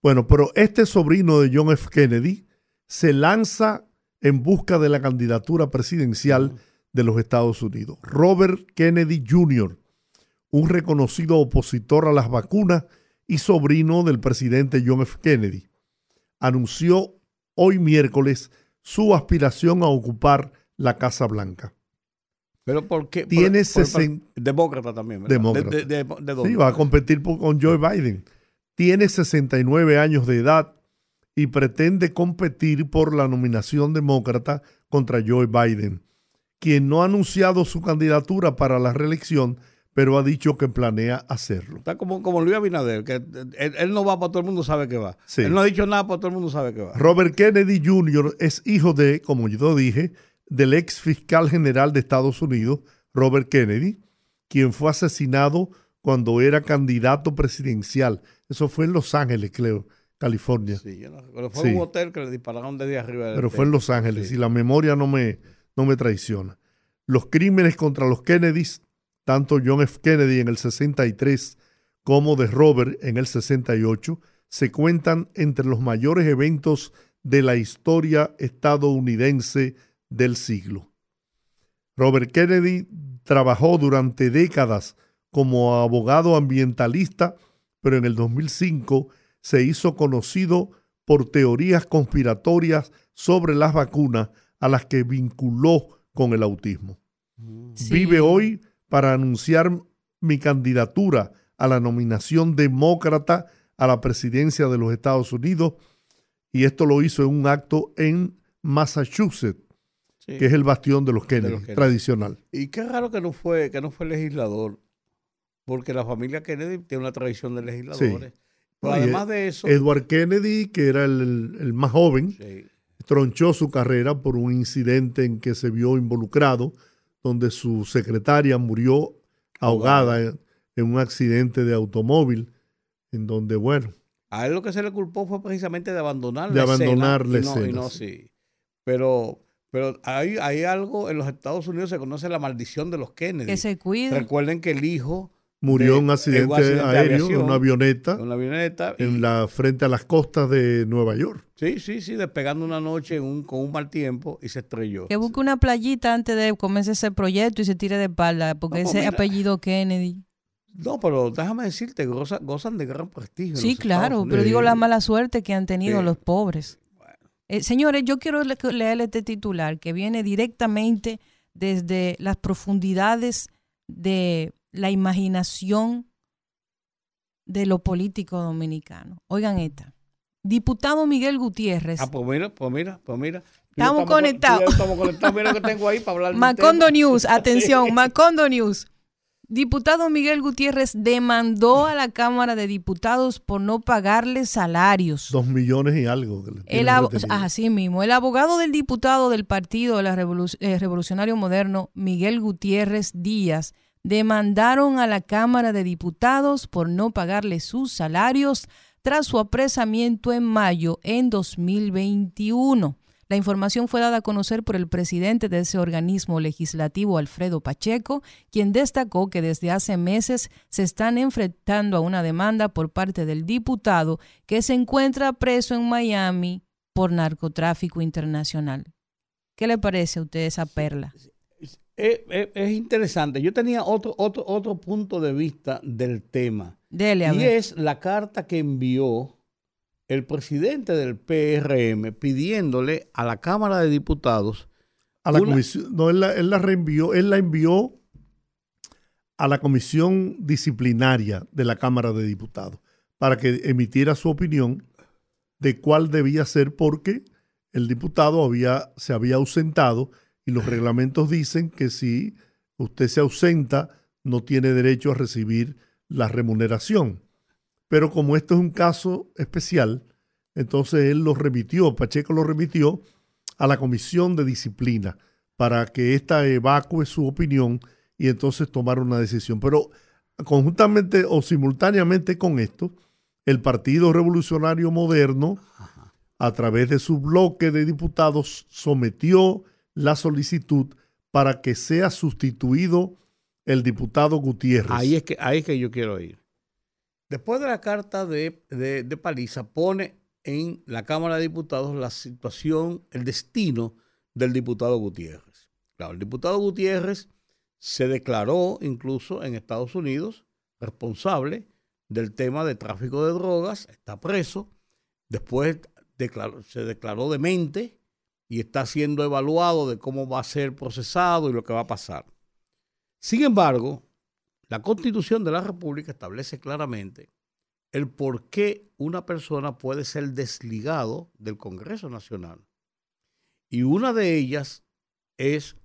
Bueno, pero este sobrino de John F. Kennedy se lanza en busca de la candidatura presidencial de los Estados Unidos. Robert Kennedy Jr., un reconocido opositor a las vacunas y sobrino del presidente John F. Kennedy, anunció hoy miércoles su aspiración a ocupar la Casa Blanca. ¿Pero por qué? Tiene demócrata también, Demócrata. sí, va a competir con Joe Biden. Tiene 69 años de edad y pretende competir por la nominación demócrata contra Joe Biden quien no ha anunciado su candidatura para la reelección, pero ha dicho que planea hacerlo. Está como, como Luis Abinader, que él, no va, para todo el mundo sabe que va. Él no ha dicho nada, para todo el mundo sabe que va. Robert Kennedy Jr. es hijo de, como yo dije, del ex fiscal general de Estados Unidos, Robert Kennedy, quien fue asesinado cuando era candidato presidencial. Eso fue en Los Ángeles, creo, California. Sí, pero fue un hotel que le dispararon desde arriba. pero fue en Los Ángeles y la memoria no me, no me traiciona. Los crímenes contra los Kennedys, tanto John F. Kennedy en el 63 como de Robert en el 68, se cuentan entre los mayores eventos de la historia estadounidense del siglo. Robert Kennedy trabajó durante décadas como abogado ambientalista, pero en el 2005 se hizo conocido por teorías conspiratorias sobre las vacunas a las que vinculó con el autismo. Vive hoy para anunciar mi candidatura a la nominación demócrata a la presidencia de los Estados Unidos y esto lo hizo en un acto en Massachusetts, que es el bastión de los Kennedy, tradicional. Y qué raro que no fue que no fue legislador, porque la familia Kennedy tiene una tradición de legisladores. además de eso, Edward Kennedy, que era el, más joven, tronchó su carrera por un incidente en que se vio involucrado, donde su secretaria murió ahogada en, un accidente de automóvil, en donde, bueno. A él lo que se le culpó fue precisamente de abandonar de abandonar la no, sí. Pero, pero hay, hay algo, en los Estados Unidos se conoce la maldición de los Kennedy. Que se cuide. Recuerden que el hijo murió en un accidente, aéreo, en una avioneta, una avioneta en la frente a las costas de Nueva York. Sí, sí, sí, despegando una noche con un mal tiempo y se estrelló. Que busque una playita antes de comenzar ese proyecto y se tire de espalda, porque pues ese apellido Kennedy. No, pero déjame decirte, gozan, de gran prestigio. Sí, claro, pero digo la mala suerte que han tenido los pobres. Eh, señores, yo quiero leerle este titular que viene directamente desde las profundidades de la imaginación de lo político dominicano. Oigan esta. Diputado Miguel Gutiérrez. Ah, pues mira, pues mira, pues mira. Estamos, conectados. Estamos conectados. Mira lo que tengo ahí para hablar. Macondo News, atención, [LAUGHS] Macondo News. Diputado Miguel Gutiérrez demandó a la Cámara de Diputados por no pagarle salarios. Dos millones y algo. El así mismo. El abogado del diputado del Partido de eh, Revolucionario Moderno, Miguel Gutiérrez Díaz, demandaron a la Cámara de Diputados por no pagarle sus salarios tras su apresamiento en mayo en 2021. La información fue dada a conocer por el presidente de ese organismo legislativo, Alfredo Pacheco, quien destacó que desde hace meses se están enfrentando a una demanda por parte del diputado que se encuentra preso en Miami por narcotráfico internacional. ¿Qué le parece a usted esa perla? Es, interesante. Yo tenía otro, otro, otro punto de vista del tema. y es la carta que envió el presidente del PRM pidiéndole a la Cámara de Diputados. A la comisión. No, él la, él la reenvió, él la envió a la comisión disciplinaria de la Cámara de Diputados para que emitiera su opinión de cuál debía ser porque el diputado había, se había ausentado y los reglamentos dicen que si usted se ausenta no tiene derecho a recibir la remuneración. Pero como esto es un caso especial, entonces él lo remitió, Pacheco lo remitió a la comisión de disciplina para que ésta evacue su opinión y entonces tomar una decisión. Pero conjuntamente o simultáneamente con esto, el Partido Revolucionario Moderno, a través de su bloque de diputados, sometió la solicitud para que sea sustituido el diputado Gutiérrez. Ahí es que, ahí es que yo quiero ir. Después de la carta de, de, Paliza, pone en la Cámara de Diputados la situación, el destino del diputado Gutiérrez. Claro, el diputado Gutiérrez se declaró incluso en Estados Unidos responsable del tema de tráfico de drogas, está preso, después se declaró demente y está siendo evaluado de cómo va a ser procesado y lo que va a pasar. Sin embargo, la Constitución de la República establece claramente el por qué una persona puede ser desligado del Congreso Nacional. Y una de ellas es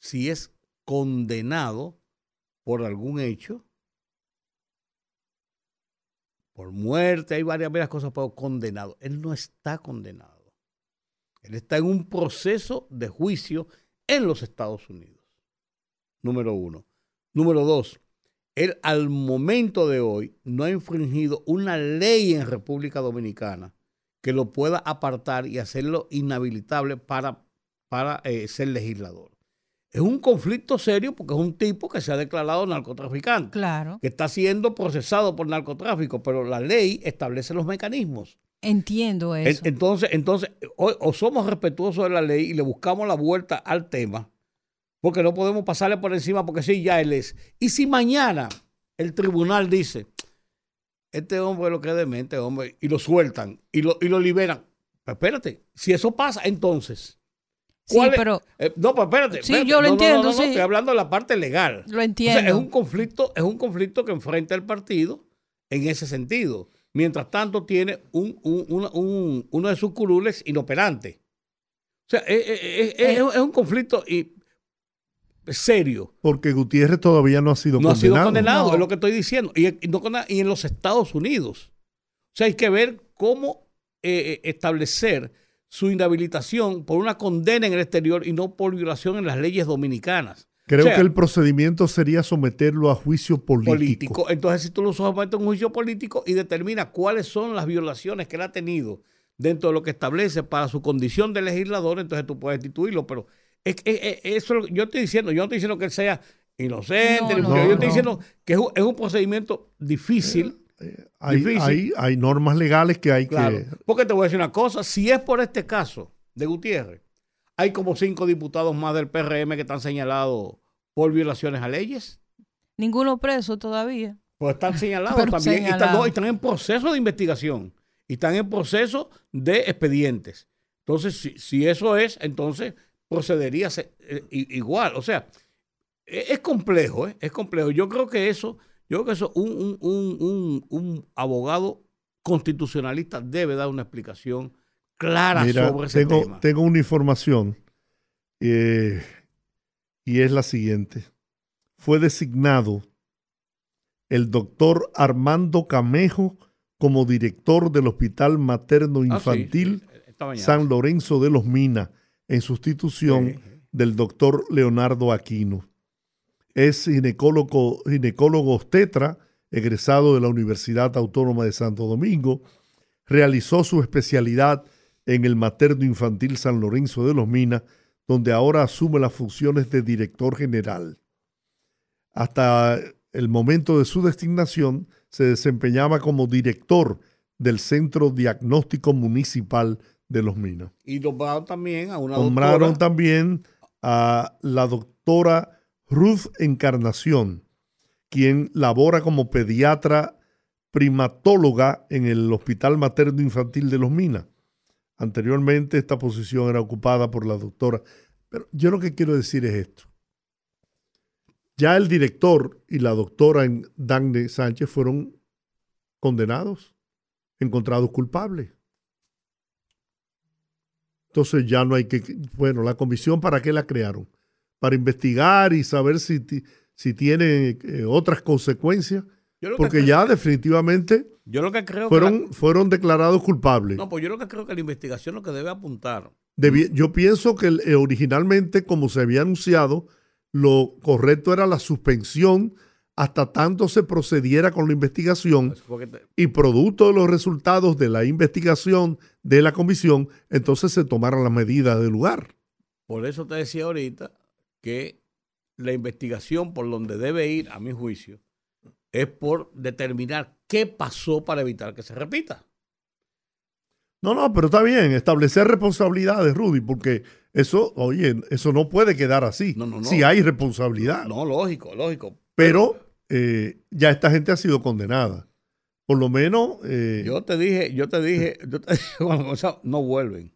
si es condenado por algún hecho, por muerte, hay varias, varias cosas, pero condenado. Él no está condenado. Él está en un proceso de juicio en los Estados Unidos. Número uno. Número dos, él al momento de hoy no ha infringido una ley en República Dominicana que lo pueda apartar y hacerlo inhabilitable para, para eh, ser legislador. Es un conflicto serio porque es un tipo que se ha declarado narcotraficante. Claro. Que está siendo procesado por narcotráfico, pero la ley establece los mecanismos. Entiendo eso. Entonces, entonces o, somos respetuosos de la ley y le buscamos la vuelta al tema, porque no podemos pasarle por encima porque sí, ya él es. Y si mañana el tribunal dice, este hombre lo que es demente, hombre, y lo sueltan y lo, y lo liberan, pues espérate, si eso pasa, entonces Sí, pero. Eh, no, pues espérate. Sí, yo lo entiendo. sí. Estoy hablando de la parte legal. Lo entiendo. es un conflicto, es un conflicto que enfrenta el partido en ese sentido. Mientras tanto, tiene un, uno de sus curules inoperante. O sea, es, es, un conflicto y, serio. Porque Gutiérrez todavía no ha sido condenado. No ha sido condenado, es lo que estoy diciendo. Y, y, en los Estados Unidos. O sea, hay que ver cómo eh, establecer su inhabilitación por una condena en el exterior y no por violación en las leyes dominicanas. Creo que el procedimiento sería someterlo a juicio político. Entonces, si tú lo sometes a un juicio político y determina cuáles son las violaciones que él ha tenido dentro de lo que establece para su condición de legislador, entonces tú puedes destituirlo. Pero es, eso yo estoy diciendo, yo no estoy diciendo que él sea inocente, yo estoy diciendo que es un, procedimiento difícil. Hay, hay, normas legales que hay que... Porque te voy a decir una cosa, si es por este caso de Gutiérrez, hay como cinco diputados más del PRM que están señalados por violaciones a leyes. Ninguno preso todavía. Pues están señalados [LAUGHS] también. Y están, en proceso de investigación. Y están en proceso de expedientes. Entonces, si, eso es, entonces procedería eh, igual. O sea, es, es complejo, ¿eh? es complejo. Yo creo que eso yo creo que eso, un, abogado constitucionalista debe dar una explicación clara sobre ese tengo, tema. Tengo una información eh, y es la siguiente. Fue designado el doctor Armando Camejo como director del Hospital Materno ah, Infantil San Lorenzo de los Minas en sustitución del doctor Leonardo Aquino. Es ginecólogo, ginecólogo obstetra, egresado de la Universidad Autónoma de Santo Domingo. Realizó su especialidad en el Materno Infantil San Lorenzo de los Minas, donde ahora asume las funciones de director general. Hasta el momento de su designación se desempeñaba como director del Centro Diagnóstico Municipal de los Minas. Y nombraron también a una Nombraron también a la doctora Ruth Encarnación, quien labora como pediatra primatóloga en el Hospital Materno Infantil de Los Minas. Anteriormente esta posición era ocupada por la doctora. Pero yo lo que quiero decir es esto. Ya el director y la doctora Dagne Sánchez fueron condenados, encontrados culpables. Entonces ya no hay que, bueno, la comisión, ¿para qué la crearon? para investigar y saber si, si tiene eh, otras consecuencias. Porque ya definitivamente yo lo que creo fueron, fueron declarados culpables. No, pues yo lo que creo que la investigación lo que debe apuntar. yo pienso que eh, originalmente, como se había anunciado, lo correcto era la suspensión hasta tanto se procediera con la investigación y producto de los resultados de la investigación de la comisión, entonces se tomaran las medidas del lugar. Por eso te decía ahorita que la investigación por donde debe ir, a mi juicio, es por determinar qué pasó para evitar que se repita. No, no, pero está bien, establecer responsabilidades, Rudy, porque eso, oye, eso no puede quedar así. No, no, no. Si hay responsabilidad. No, lógico, lógico. Pero eh, ya esta gente ha sido condenada. Por lo menos. Eh, yo te dije, yo te dije, [LAUGHS] yo te dije no vuelven.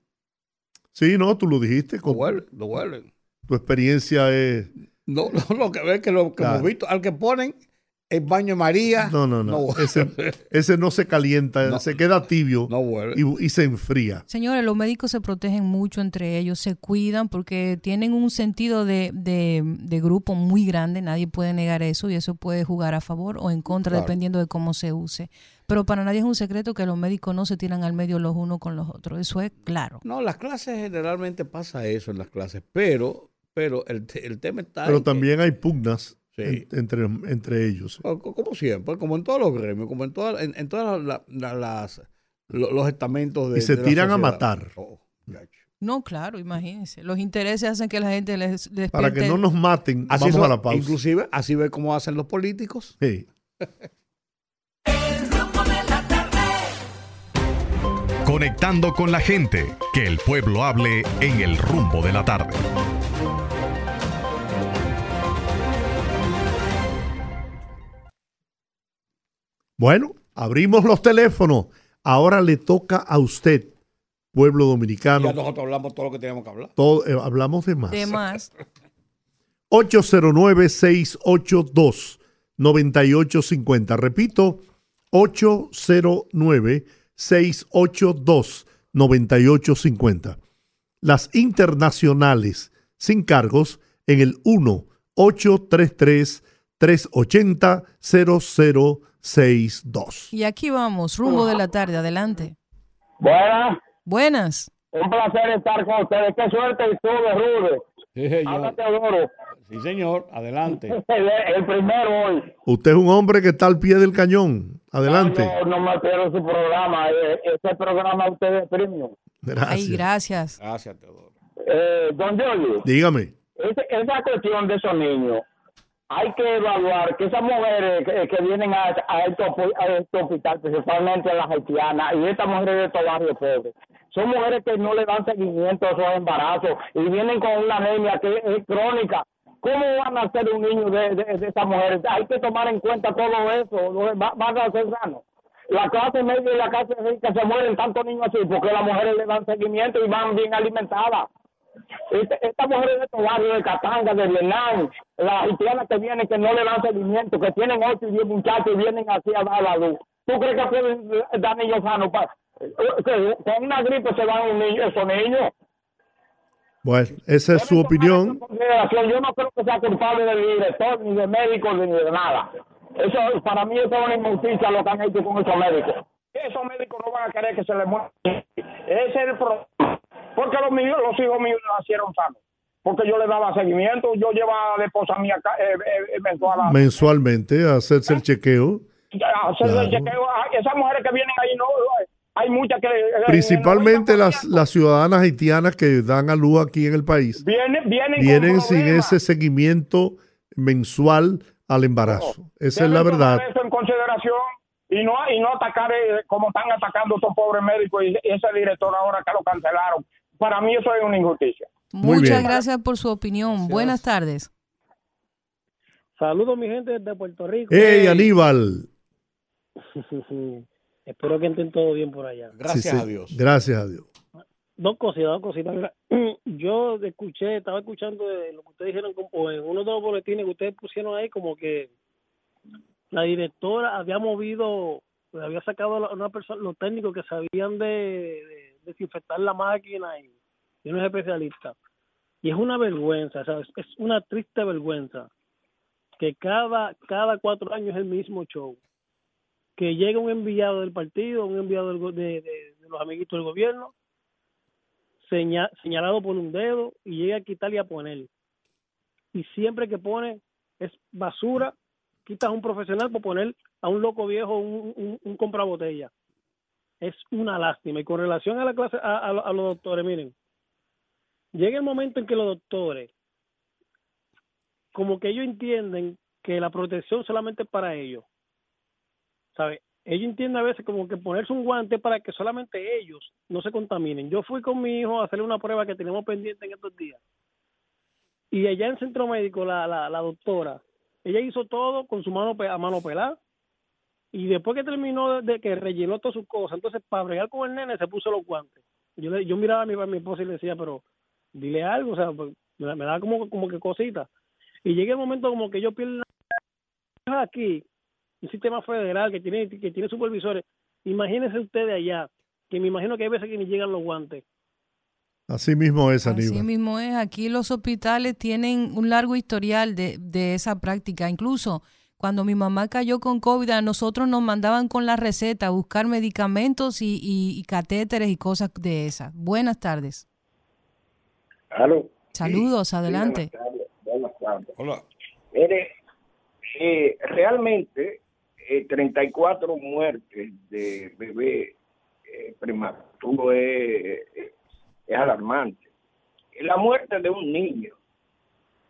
Sí, no, tú lo dijiste. No vuelven, no vuelven tu experiencia es... No, no, lo que ves que lo que hemos visto, al que ponen el baño de María. No, no, no. Ese, no se calienta, se queda tibio y, se enfría. Señores, los médicos se protegen mucho entre ellos, se cuidan porque tienen un sentido de, de, grupo muy grande, nadie puede negar eso y eso puede jugar a favor o en contra dependiendo de cómo se use. Pero para nadie es un secreto que los médicos no se tiran al medio los unos con los otros, eso es claro. No, las clases generalmente pasa eso en las clases, pero pero el, tema está. Pero también hay pugnas entre, entre ellos. Como siempre, como en todos los gremios, como en, todas en, todas las, los estamentos de. Y se tiran a matar. Oh, no, claro, imagínense. Los intereses hacen que la gente les, Para que no nos maten, así vamos a la pausa. Inclusive, así ve cómo hacen los políticos. Sí. Conectando con la gente, que el pueblo hable en el rumbo de la tarde. Bueno, abrimos los teléfonos. Ahora le toca a usted, pueblo dominicano. Ya nosotros hablamos todo lo que teníamos que hablar. Todo, eh, hablamos de más. De más. 809-682-9850. Repito, 809-682-9850. Las internacionales sin cargos en el 1-833-380-00 62. Y aquí vamos, rumbo de la tarde, adelante. Buenas. Buenas. Un placer estar con ustedes. Qué suerte y de Rude. Sí, señor. Sí, señor. Adelante. [LAUGHS] El, primero hoy. Usted es un hombre que está al pie del cañón. Adelante. No, no, me pierdo su programa. Eh, este programa usted es premium. Gracias. Ay, gracias. Gracias, Teodoro. Eh, don Jorge. Dígame. esa cuestión de esos niños hay que evaluar que esas mujeres que, vienen a, a, este, hospital, principalmente las haitianas, y estas mujeres de estos barrios pobres, son mujeres que no le dan seguimiento a esos embarazos y vienen con una anemia que es crónica. ¿Cómo van a ser un niño de, de, esas mujeres? Hay que tomar en cuenta todo eso, van a ser sanos. La clase media y la clase rica se mueren tantos niños así porque las mujeres le dan seguimiento y van bien alimentadas. Estas esta mujeres de estos barrios de Catanga, de Vietnam, las haitianas que vienen que no le dan seguimiento, que tienen 8 y 10 muchachos y vienen así a dar la luz. ¿Tú crees que pueden dar niños sanos? con una gripe se van un niño, esos niños. Bueno, esa es su opinión. Yo no creo que sea culpable del director, ni de médicos, ni de nada. Eso, para mí, eso es una injusticia lo que han hecho con esos médicos. Esos médicos no van a querer que se les muera. Ese es el problema. Porque los, míos, los hijos míos nacieron sanos. Porque yo le daba seguimiento. Yo llevaba a la esposa mía eh, eh, eh mensualmente a hacerse el chequeo. hacerse el chequeo. Esas mujeres que vienen ahí no hay muchas que... Eh, Principalmente las, las ciudadanas haitianas que dan a luz aquí en el país. Vienen, vienen, vienen sin ese seguimiento mensual al embarazo. Esa es la verdad. Eso en consideración y no, y no atacar eh, como están atacando estos pobres médicos y ese director ahora que lo cancelaron para mí eso es una injusticia. Muchas gracias por su opinión. Buenas tardes. Saludos, mi gente desde Puerto Rico. ¡Hey, Aníbal! [LAUGHS] Espero que estén todo bien por allá. Gracias a Dios. Gracias a Dios. Dos cositas, dos cositas. [CLEARS THROAT] yo escuché, estaba escuchando lo que ustedes dijeron en uno de los boletines que ustedes pusieron ahí, como que la directora había movido, había sacado a una persona, los técnicos que sabían de desinfectar la máquina y, y no es especialista. Y es una vergüenza, es una triste vergüenza que cada, cada cuatro años es el mismo show. Que llega un enviado del partido, un enviado de, de, los amiguitos del gobierno, señalado por un dedo y llega a quitar y a poner. Y siempre que pone es basura, quitas a un profesional por poner a un loco viejo un, un, un es una lástima. Y con relación a la clase, a, los doctores, miren, llega el momento en que los doctores, como que ellos entienden que la protección solamente es para ellos. ¿Sabe? Ellos entienden a veces como que ponerse un guante para que solamente ellos no se contaminen. Yo fui con mi hijo a hacerle una prueba que tenemos pendiente en estos días. Y allá en el centro médico, la, la, la doctora, ella hizo todo con su mano a mano pelada, y después que terminó de que rellenó todas sus cosas, entonces para bregar con el nene se puso los guantes. Yo, yo miraba a mi, a mi esposa y le decía, pero dile algo, o sea, pues, me, da como, como que cosita. Y llega el momento como que yo pierdo aquí, un sistema federal que tiene, que tiene supervisores. Imagínense ustedes allá, que me imagino que hay veces que ni llegan los guantes. Así mismo es, Aníbal. Así mismo es. Aquí los hospitales tienen un largo historial de, de esa práctica. Incluso cuando mi mamá cayó con COVID, a nosotros nos mandaban con la receta a buscar medicamentos y, catéteres y cosas de esas. Buenas tardes. Aló. Saludos, adelante. buenas, tardes, Hola. Mire, eh, realmente 34 eh, muertes de bebé eh, prematuro es, alarmante. La muerte de un niño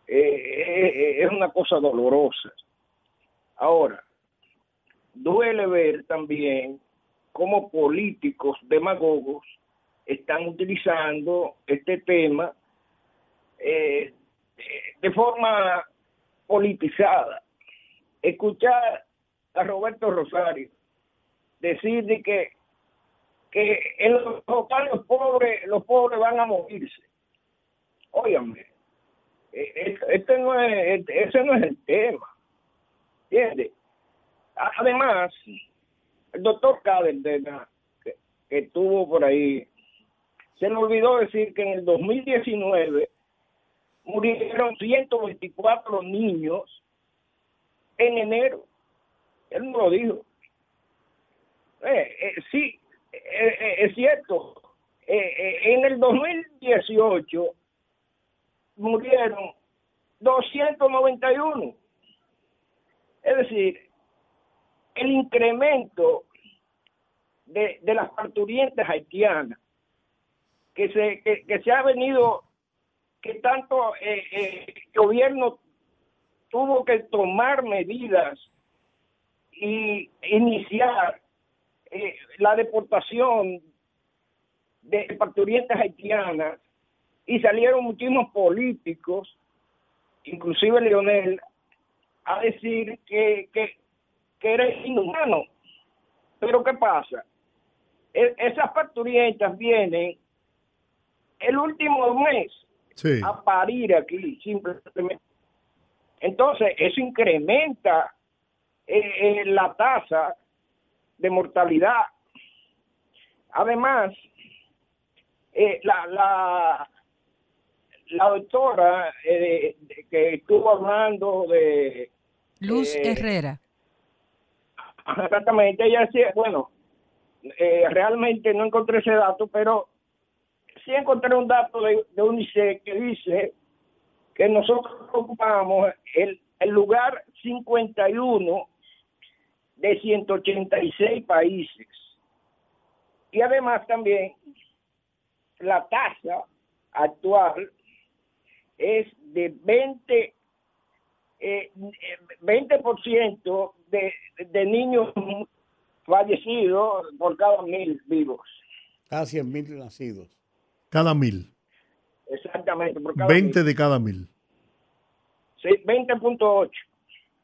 es una cosa dolorosa. Ahora, duele ver también cómo políticos demagogos están utilizando este tema de forma politizada. Escuchar a Roberto Rosario decir de que que en los locales pobres los pobres van a morirse. Óyame, este no es, ese no es el tema. ¿Entiendes? Además, el doctor Cadena, que, que estuvo por ahí, se le olvidó decir que en el 2019 murieron 124 niños en enero. Él no lo dijo. Eh, eh, sí, eh, es cierto. en el 2018 murieron 291. Es decir, el incremento de, de las parturientas haitianas que se, que, se ha venido que tanto eh, eh, el gobierno tuvo que tomar medidas y iniciar eh, la deportación de parturientas haitianas y salieron muchísimos políticos, inclusive Leonel, a decir que, que, que era inhumano. Pero ¿qué pasa? E, esas parturientas vienen el último mes a parir aquí, simplemente. Entonces, eso incrementa eh, eh, la tasa de mortalidad. Además, eh, la, la, la doctora que estuvo hablando de... Luz Herrera. Exactamente, ella decía, bueno, realmente no encontré ese dato, pero sí encontré un dato de, UNICEF que dice que nosotros ocupamos el, el lugar 51 de 186 países. Y además también la tasa actual es de 20 eh, 20% de, de niños fallecidos por cada mil vivos. Cada 100 mil nacidos. Cada mil. Exactamente. Por 20 de cada mil. Sí, 20.8.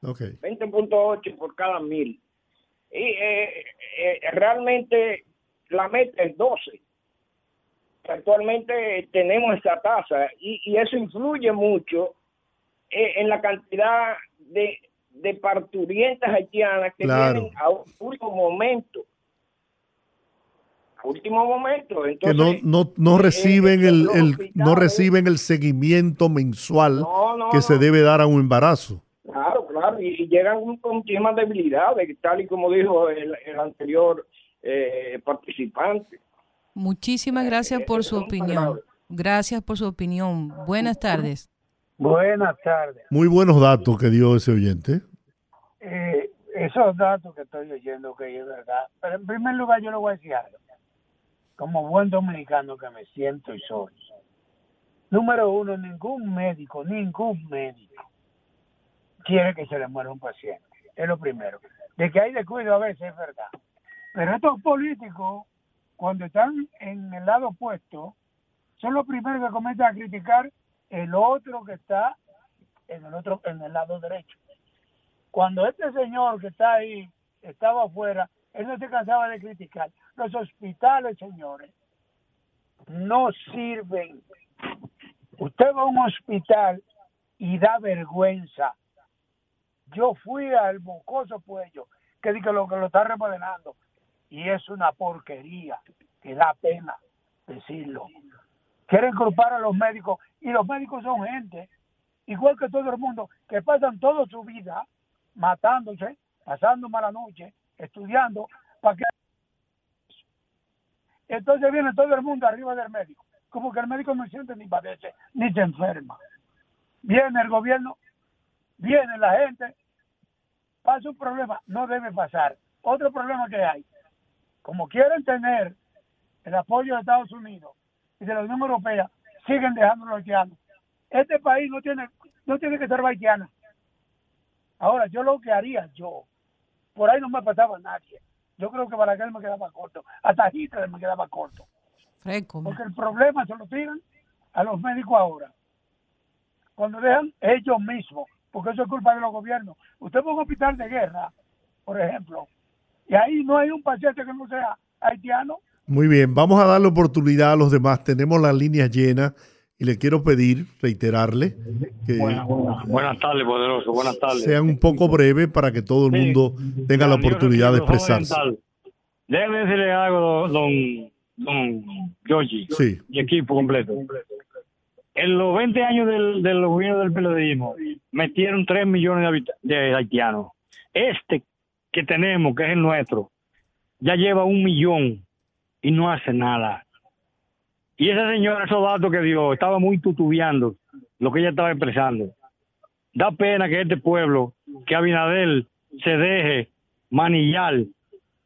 Ok. 20.8 por cada mil. Y eh, eh, realmente la meta es 12. Actualmente tenemos esa tasa y, y eso influye mucho eh, en la cantidad de, de parturientas haitianas que vienen a un último momento último momento. que no, no, no reciben el, el no reciben el seguimiento mensual que se debe dar a un embarazo. Claro, claro, y, llegan con temas debilidades, tal y como dijo el, anterior eh, participante. Muchísimas gracias por su opinión. Gracias por su opinión. Buenas tardes. Buenas tardes. Muy buenos datos que dio ese oyente. Eh, esos datos que estoy oyendo que es verdad. Pero en primer lugar yo le voy a decir algo como buen dominicano que me siento y soy. Número uno, ningún médico, ningún médico quiere que se le muera un paciente. Es lo primero. De que hay descuido a veces es verdad. Pero estos políticos, cuando están en el lado opuesto, son los primeros que comienzan a criticar el otro que está en el otro, en el lado derecho. Cuando este señor que está ahí estaba afuera, él no se cansaba de criticar. Los hospitales, señores, no sirven. Usted va a un hospital y da vergüenza. Yo fui al Mocoso Puello, que dice lo que lo está remodelando, y es una porquería, que da pena decirlo. Quieren culpar a los médicos, y los médicos son gente, igual que todo el mundo, que pasan toda su vida matándose, pasando mala noche, estudiando, para que entonces viene todo el mundo arriba del médico, como que el médico no siente ni padece, ni se enferma. Viene el gobierno, viene la gente pasa un problema, no debe pasar. Otro problema que hay, como quieren tener el apoyo de Estados Unidos y de la Unión Europea, siguen dejando los haitianos. Este país no tiene, no tiene que ser haitiana. Ahora, yo lo que haría, yo, por ahí no me pasaba nadie. Yo creo que Balaguer me quedaba corto. Hasta Hitler me quedaba corto. Porque el problema se lo tiran a los médicos ahora. Cuando dejan ellos mismos, porque eso es culpa de los gobiernos. Usted va a un hospital de guerra, por ejemplo, y ahí no hay un paciente que no sea haitiano. Muy bien, vamos a darle oportunidad a los demás. Tenemos las líneas llenas y le quiero pedir, reiterarle, que buenas, tardes, poderoso, buenas tardes. Sean un poco breves para que todo el mundo tenga la oportunidad de expresarse. Déjeme decirle algo, don, don Georgie, sí. y equipo completo. En los 20 años del, del gobierno del periodismo, metieron 3 millones de, de haitianos. Este que tenemos, que es el nuestro, ya lleva un millón y no hace nada. Y esa señora, esos datos que dio, estaba muy tutubiando lo que ella estaba expresando. Da pena que este pueblo, que Abinadel se deje manillar,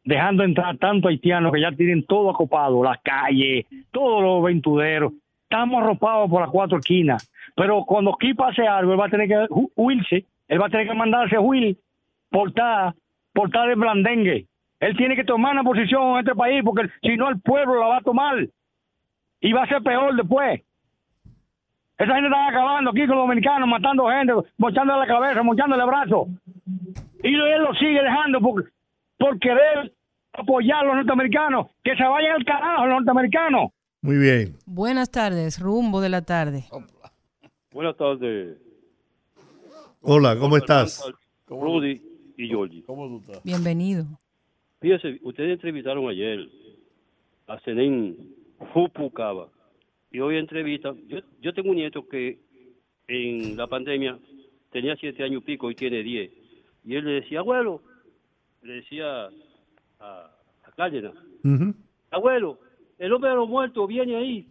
dejando entrar tanto haitianos que ya tienen todo acopado, las calles, todos los ventuderos. Estamos arropados por las cuatro esquinas. Pero cuando aquí pase algo, él va a tener que huirse, él va a tener que mandarse a huir, portar, portar el blandengue. Él tiene que tomar una posición en este país porque si no el pueblo la va a tomar y va a ser peor después. Esa gente está acabando aquí con los dominicanos, matando gente, mochándole la cabeza, mochándole el brazo. Y él lo sigue dejando por, por querer apoyar a los norteamericanos. Que se vayan al carajo los norteamericanos. Muy bien. Buenas tardes, rumbo de la tarde. Buenas tardes. Hola, ¿cómo estás? Rudy y Georgie. ¿Cómo tú estás? Bienvenido. Fíjese, ustedes entrevistaron ayer a Zenén Fupucaba y hoy entrevista. Yo, yo tengo un nieto que en la pandemia tenía siete años y pico y tiene diez. Y él le decía, abuelo, le decía a, a Cárdenas, abuelo, el hombre de los muertos viene ahí.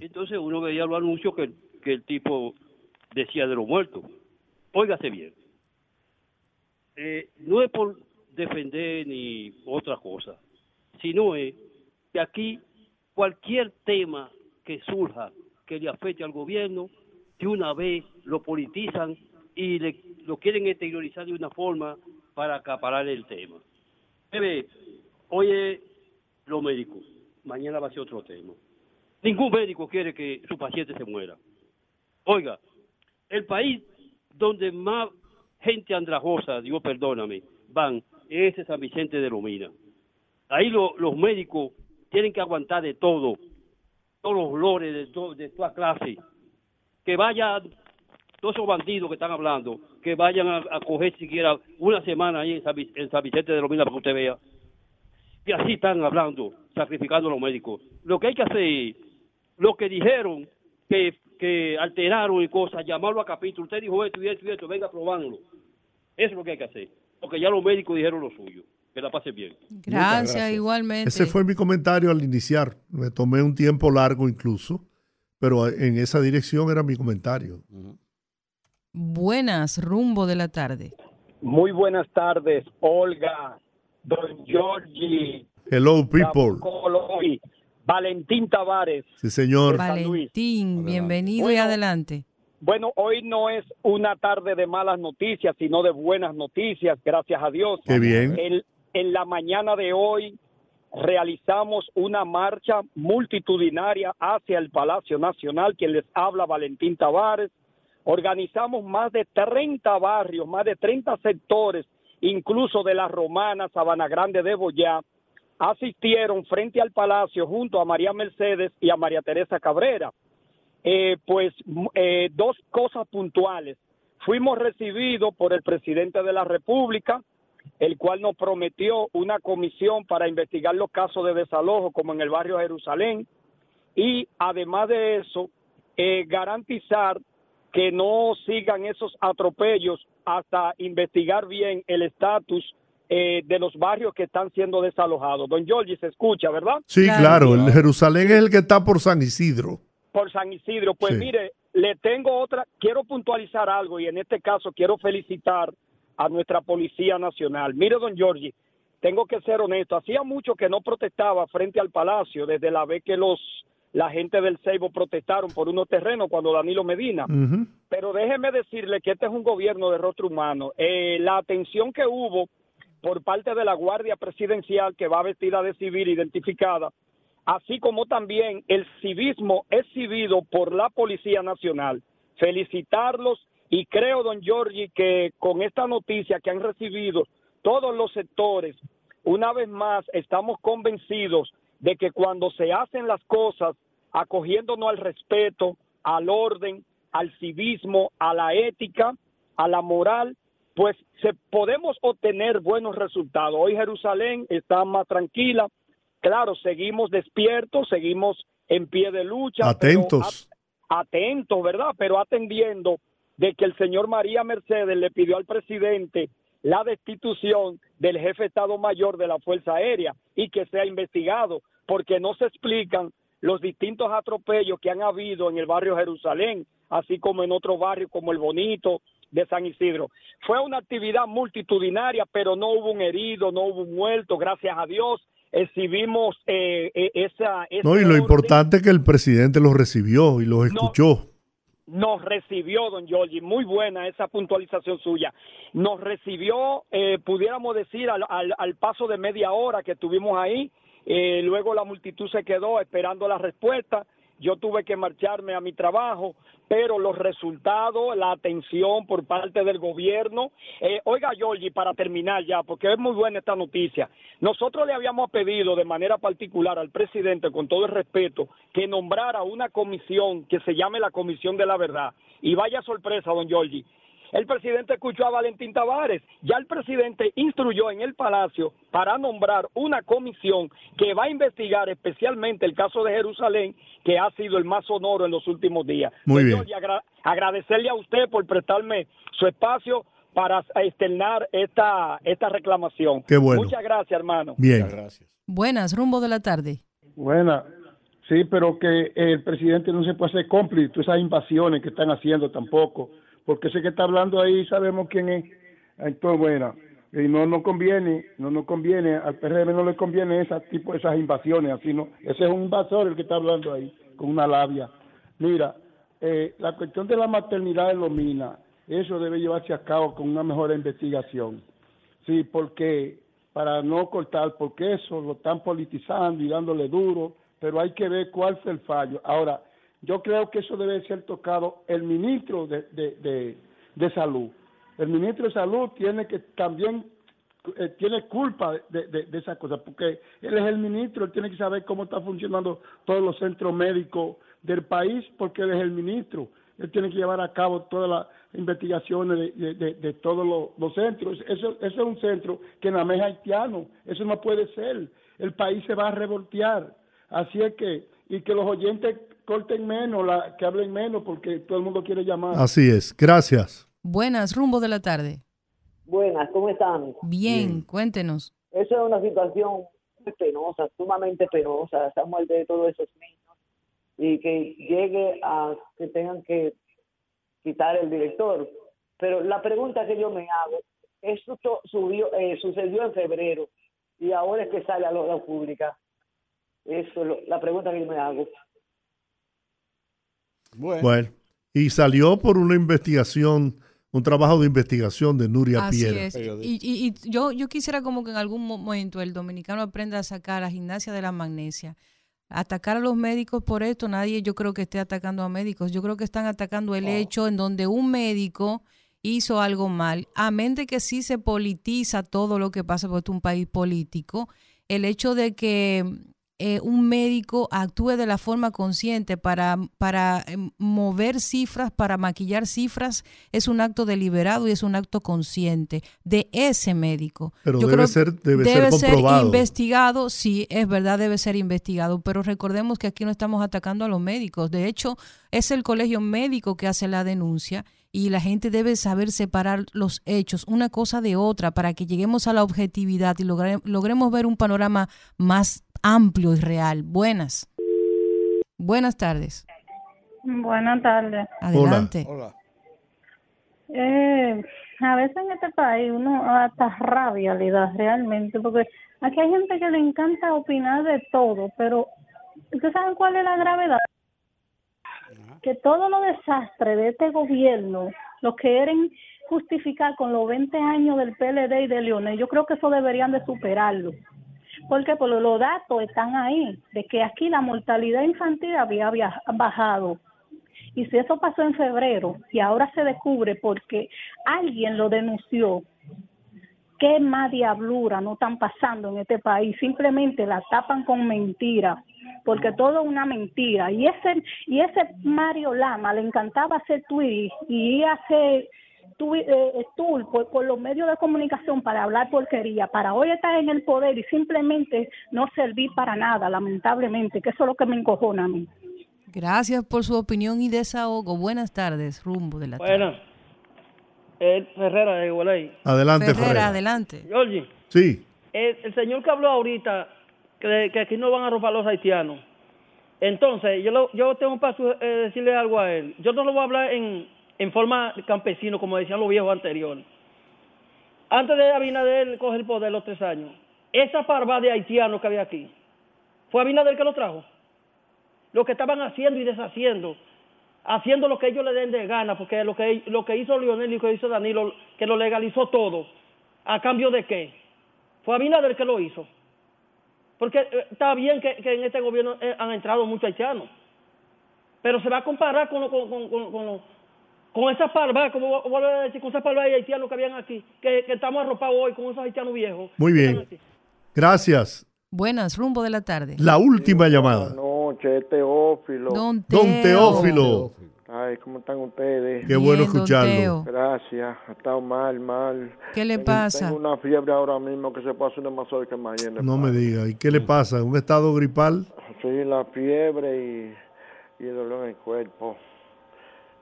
Entonces uno veía los anuncios que, que el tipo decía de los muertos. Óigase bien. Eh, no es por defender ni otra cosa, sino es que aquí cualquier tema que surja que le afecte al gobierno, de una vez lo politizan y le, lo quieren exteriorizar de una forma para acaparar el tema. Bebe, oye, los médicos, mañana va a ser otro tema. Ningún médico quiere que su paciente se muera. Oiga, el país donde más gente andrajosa, Dios perdóname, van, es San Vicente de Lomina. Ahí los médicos tienen que aguantar de todo, todos los olores de, toda clase. Que vayan todos esos bandidos que están hablando, que vayan a, coger siquiera una semana ahí en San, en San Vicente de Lomina para que usted vea. Y así están hablando, sacrificando a los médicos. Lo que hay que hacer, lo que dijeron, que, que alteraron y cosas, llamarlo a capítulo. Usted dijo esto y esto y esto, venga probándolo. Eso es lo que hay que hacer. Porque ya los médicos dijeron lo suyo. Que la pase bien. Gracias, igualmente. Ese fue mi comentario al iniciar. Me tomé un tiempo largo incluso, pero en esa dirección era mi comentario. Buenas, rumbo de la tarde. Muy buenas tardes, Olga, Don Georgie. Hello, people. Valentín Tavares. Sí, señor. Valentín, bienvenido y adelante. Bueno, hoy no es una tarde de malas noticias, sino de buenas noticias, gracias a Dios. Qué bien. en la mañana de hoy realizamos una marcha multitudinaria hacia el Palacio Nacional, quien les habla Valentín Tavares. Organizamos más de 30 barrios, más de 30 sectores, incluso de la Romana, Sabana Grande de Boyá, asistieron frente al Palacio junto a María Mercedes y a María Teresa Cabrera eh, pues eh, dos cosas puntuales. Fuimos recibidos por el presidente de la República, el cual nos prometió una comisión para investigar los casos de desalojo como en el barrio Jerusalén y además de eso, eh, garantizar que no sigan esos atropellos hasta investigar bien el estatus eh, de los barrios que están siendo desalojados. Don Giorgi, se escucha, ¿verdad? Sí, claro, el Jerusalén es el que está por San Isidro por San Isidro. Pues mire, le tengo otra, quiero puntualizar algo y en este caso quiero felicitar a nuestra Policía Nacional. Mire, don Giorgi, tengo que ser honesto, hacía mucho que no protestaba frente al Palacio desde la vez que los la gente del Seibo protestaron por unos terrenos cuando Danilo Medina. Pero déjeme decirle que este es un gobierno de rostro humano. Eh, la atención que hubo por parte de la Guardia Presidencial que va vestida de civil identificada, así como también el civismo exhibido por la Policía Nacional. Felicitarlos y creo, don Giorgi, que con esta noticia que han recibido todos los sectores, una vez más estamos convencidos de que cuando se hacen las cosas acogiéndonos al respeto, al orden, al civismo, a la ética, a la moral, pues se podemos obtener buenos resultados. Hoy Jerusalén está más tranquila. Claro, seguimos despiertos, seguimos en pie de lucha. Atentos. atentos, ¿verdad? Pero atendiendo de que el señor María Mercedes le pidió al presidente la destitución del jefe de Estado Mayor de la Fuerza Aérea y que sea investigado, porque no se explican los distintos atropellos que han habido en el barrio Jerusalén, así como en otros barrios como el Bonito de San Isidro. Fue una actividad multitudinaria, pero no hubo un herido, no hubo un muerto, gracias a Dios. Exhibimos eh, eh, esa, No, y lo importante es que el presidente los recibió y los escuchó. Nos, recibió, don Giorgi, muy buena esa puntualización suya. Nos recibió, eh, pudiéramos decir, al, al paso de media hora que estuvimos ahí, eh, luego la multitud se quedó esperando la respuesta. Yo tuve que marcharme a mi trabajo, pero los resultados, la atención por parte del gobierno. Eh, oiga, Giorgi, para terminar ya, porque es muy buena esta noticia. Nosotros le habíamos pedido de manera particular al presidente, con todo el respeto, que nombrara una comisión que se llame la Comisión de la Verdad. Y vaya sorpresa, don Giorgi el presidente escuchó a Valentín Tavares. Ya el presidente instruyó en el Palacio para nombrar una comisión que va a investigar especialmente el caso de Jerusalén, que ha sido el más sonoro en los últimos días. Muy bien. agradecerle a usted por prestarme su espacio para externar esta, esta reclamación. Qué bueno. Muchas gracias, hermano. Bien. gracias. Buenas, rumbo de la tarde. Buenas. Sí, pero que el presidente no se puede hacer cómplice de esas invasiones que están haciendo tampoco porque sé que está hablando ahí, sabemos quién es. Entonces, bueno, y no nos conviene, no nos conviene, al PRM no le conviene ese tipo, esas invasiones, así no. Ese es un invasor el que está hablando ahí, con una labia. Mira, eh, la cuestión de la maternidad de Lomina, eso debe llevarse a cabo con una mejor investigación. Sí, porque para no cortar, porque eso lo están politizando y dándole duro, pero hay que ver cuál fue el fallo. Ahora, yo creo que eso debe ser tocado el ministro de, de, de, salud. El ministro de salud tiene que también eh, tiene culpa de, de, esa cosa, porque él es el ministro, él tiene que saber cómo está funcionando todos los centros médicos del país, porque él es el ministro. Él tiene que llevar a cabo todas las investigaciones de, todos los, centros. Eso, eso, es un centro que nada más es haitiano. Eso no puede ser. El país se va a revoltear. Así es que, y que los oyentes corten menos, la, que hablen menos, porque todo el mundo quiere llamar. Así es, gracias. Buenas, rumbo de la tarde. Buenas, ¿cómo están? Bien, cuéntenos. Eso es una situación muy penosa, sumamente penosa, esa muerte de todos esos niños y que llegue a que tengan que quitar el director. Pero la pregunta que yo me hago, esto subió, eh, sucedió en febrero y ahora es que sale a la pública. Eso es la pregunta que yo me hago. Bueno. y salió por una investigación, un trabajo de investigación de Nuria Así Piera. Es. Y, y, yo, yo quisiera como que en algún momento el dominicano aprenda a sacar la gimnasia de la magnesia. Atacar a los médicos por esto, nadie yo creo que esté atacando a médicos. Yo creo que están atacando el hecho en donde un médico hizo algo mal. A mente que sí se politiza todo lo que pasa, porque es un país político. El hecho de que eh, un médico actúe de la forma consciente para, para eh, mover cifras, para maquillar cifras, es un acto deliberado y es un acto consciente de ese médico. Pero debe, ser, debe, ser, investigado, sí, es verdad, debe ser investigado, pero recordemos que aquí no estamos atacando a los médicos. De hecho, es el colegio médico que hace la denuncia y la gente debe saber separar los hechos, una cosa de otra, para que lleguemos a la objetividad y logremos ver un panorama más amplio y real. Buenas. Buenas tardes. Buenas tardes. Adelante. Hola. Eh, a veces en este país uno hasta rabia le da realmente, porque aquí hay gente que le encanta opinar de todo, pero ¿ustedes saben cuál es la gravedad? Que todo lo desastre de este gobierno lo quieren justificar con los 20 años del PLD y de Leonel. Yo creo que eso deberían de superarlo. Porque por los datos están ahí, de que aquí la mortalidad infantil había bajado, y si eso pasó en febrero y ahora se descubre porque alguien lo denunció, ¿qué más diablura no están pasando en este país? Simplemente la tapan con mentiras, porque todo es una mentira. Y ese, y ese Mario Lama le encantaba hacer tweets y hacer eh, tour por, por, los medios de comunicación para hablar porquería, para hoy estar en el poder y simplemente no servir para nada, lamentablemente, que eso es lo que me encojona a mí. Gracias por su opinión y desahogo. Buenas tardes, rumbo de la tarde. Buenas. El Ferrera de Igualay. Adelante, Ferrera. adelante. Georgie. Sí. El, señor que habló ahorita, que, que, aquí no van a robar los haitianos. Entonces, yo, yo tengo para eh, decirle algo a él. Yo no lo voy a hablar en, en forma campesino, como decían los viejos anteriores. Antes de Abinader coger el poder los tres años, esa parva de haitianos que había aquí, ¿fue Abinader que lo trajo? lo que estaban haciendo y deshaciendo, haciendo lo que ellos le den de gana, porque lo que, lo que hizo Lionel y lo que hizo Danilo, que lo legalizó todo, ¿a cambio de qué? Fue Abinader que lo hizo. Porque eh, está bien que, en este gobierno eh, han entrado muchos haitianos, pero se va a comparar con, con, con, con esa parva, como vuelvo a decir, con esa parva de haitianos que habían aquí, que, estamos arropados hoy con esos haitianos viejos. Muy bien. Gracias. Buenas, rumbo de la tarde. La última llamada. Teófilo. Don, Teófilo. Ay, ¿cómo están ustedes? Qué bueno escucharlo. Gracias, ha estado mal, mal. ¿Qué le pasa? Tengo una fiebre ahora mismo que se pasa una más hoy que mañana. No me diga, ¿y qué le pasa? ¿Un estado gripal? Sí, la fiebre y, el dolor en el cuerpo.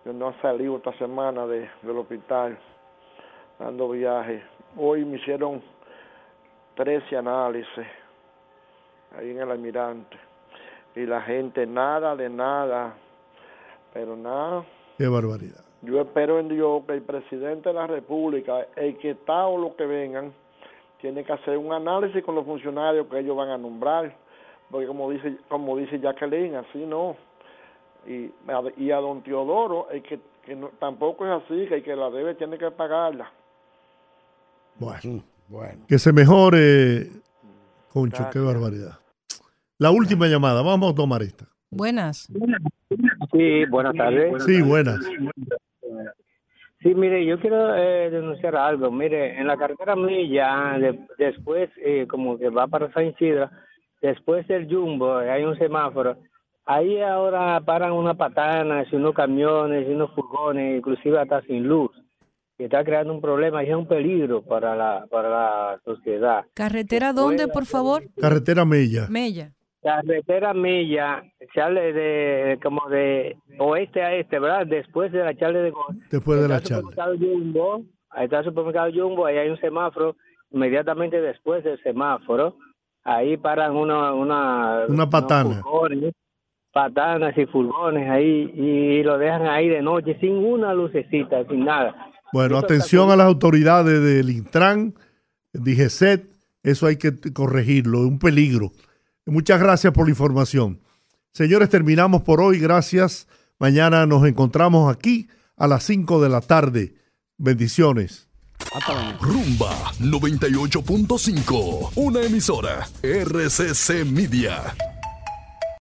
Yo no he salido esta semana de, del hospital dando viaje. Hoy me hicieron 13 análisis ahí en el almirante y la gente nada de nada, pero nada. Qué barbaridad. Yo espero en Dios que el presidente de la República, el que está o lo que vengan, tiene que hacer un análisis con los funcionarios que ellos van a nombrar, porque como dice como dice Jacqueline, así no. Y, y a don Teodoro, el que, que tampoco es así, que el que la debe tiene que pagarla. Bueno, bueno. que se mejore, Concho, qué barbaridad. La última llamada, vamos a tomar esta. Buenas. Sí, buenas tardes. Sí, buenas. Sí, mire, yo quiero eh, denunciar algo. Mire, en la carretera Milla, después, eh, como que va para San Isidro, después del Jumbo, hay un semáforo. Ahí ahora paran unas patanas, unos camiones, unos furgones, inclusive hasta sin luz. Y está creando un problema y es un peligro para la, para la sociedad. ¿Carretera dónde, por favor? Carretera Mella. Mella carretera Milla, sale de como de oeste a este, ¿verdad? Después de la charla de Después de la charla. Jumbo, ahí está el supermercado Jumbo, ahí hay un semáforo, inmediatamente después del semáforo, ahí paran una una una patana. Patanas y furgones ahí y lo dejan ahí de noche sin una lucecita, sin nada. Bueno, atención a las autoridades del Intran, DGCET, eso hay que corregirlo, es un peligro. Muchas gracias por la información. Señores, terminamos por hoy. Gracias. Mañana nos encontramos aquí a las 5 de la tarde. Bendiciones. Rumba 98.5, una emisora RCC Media.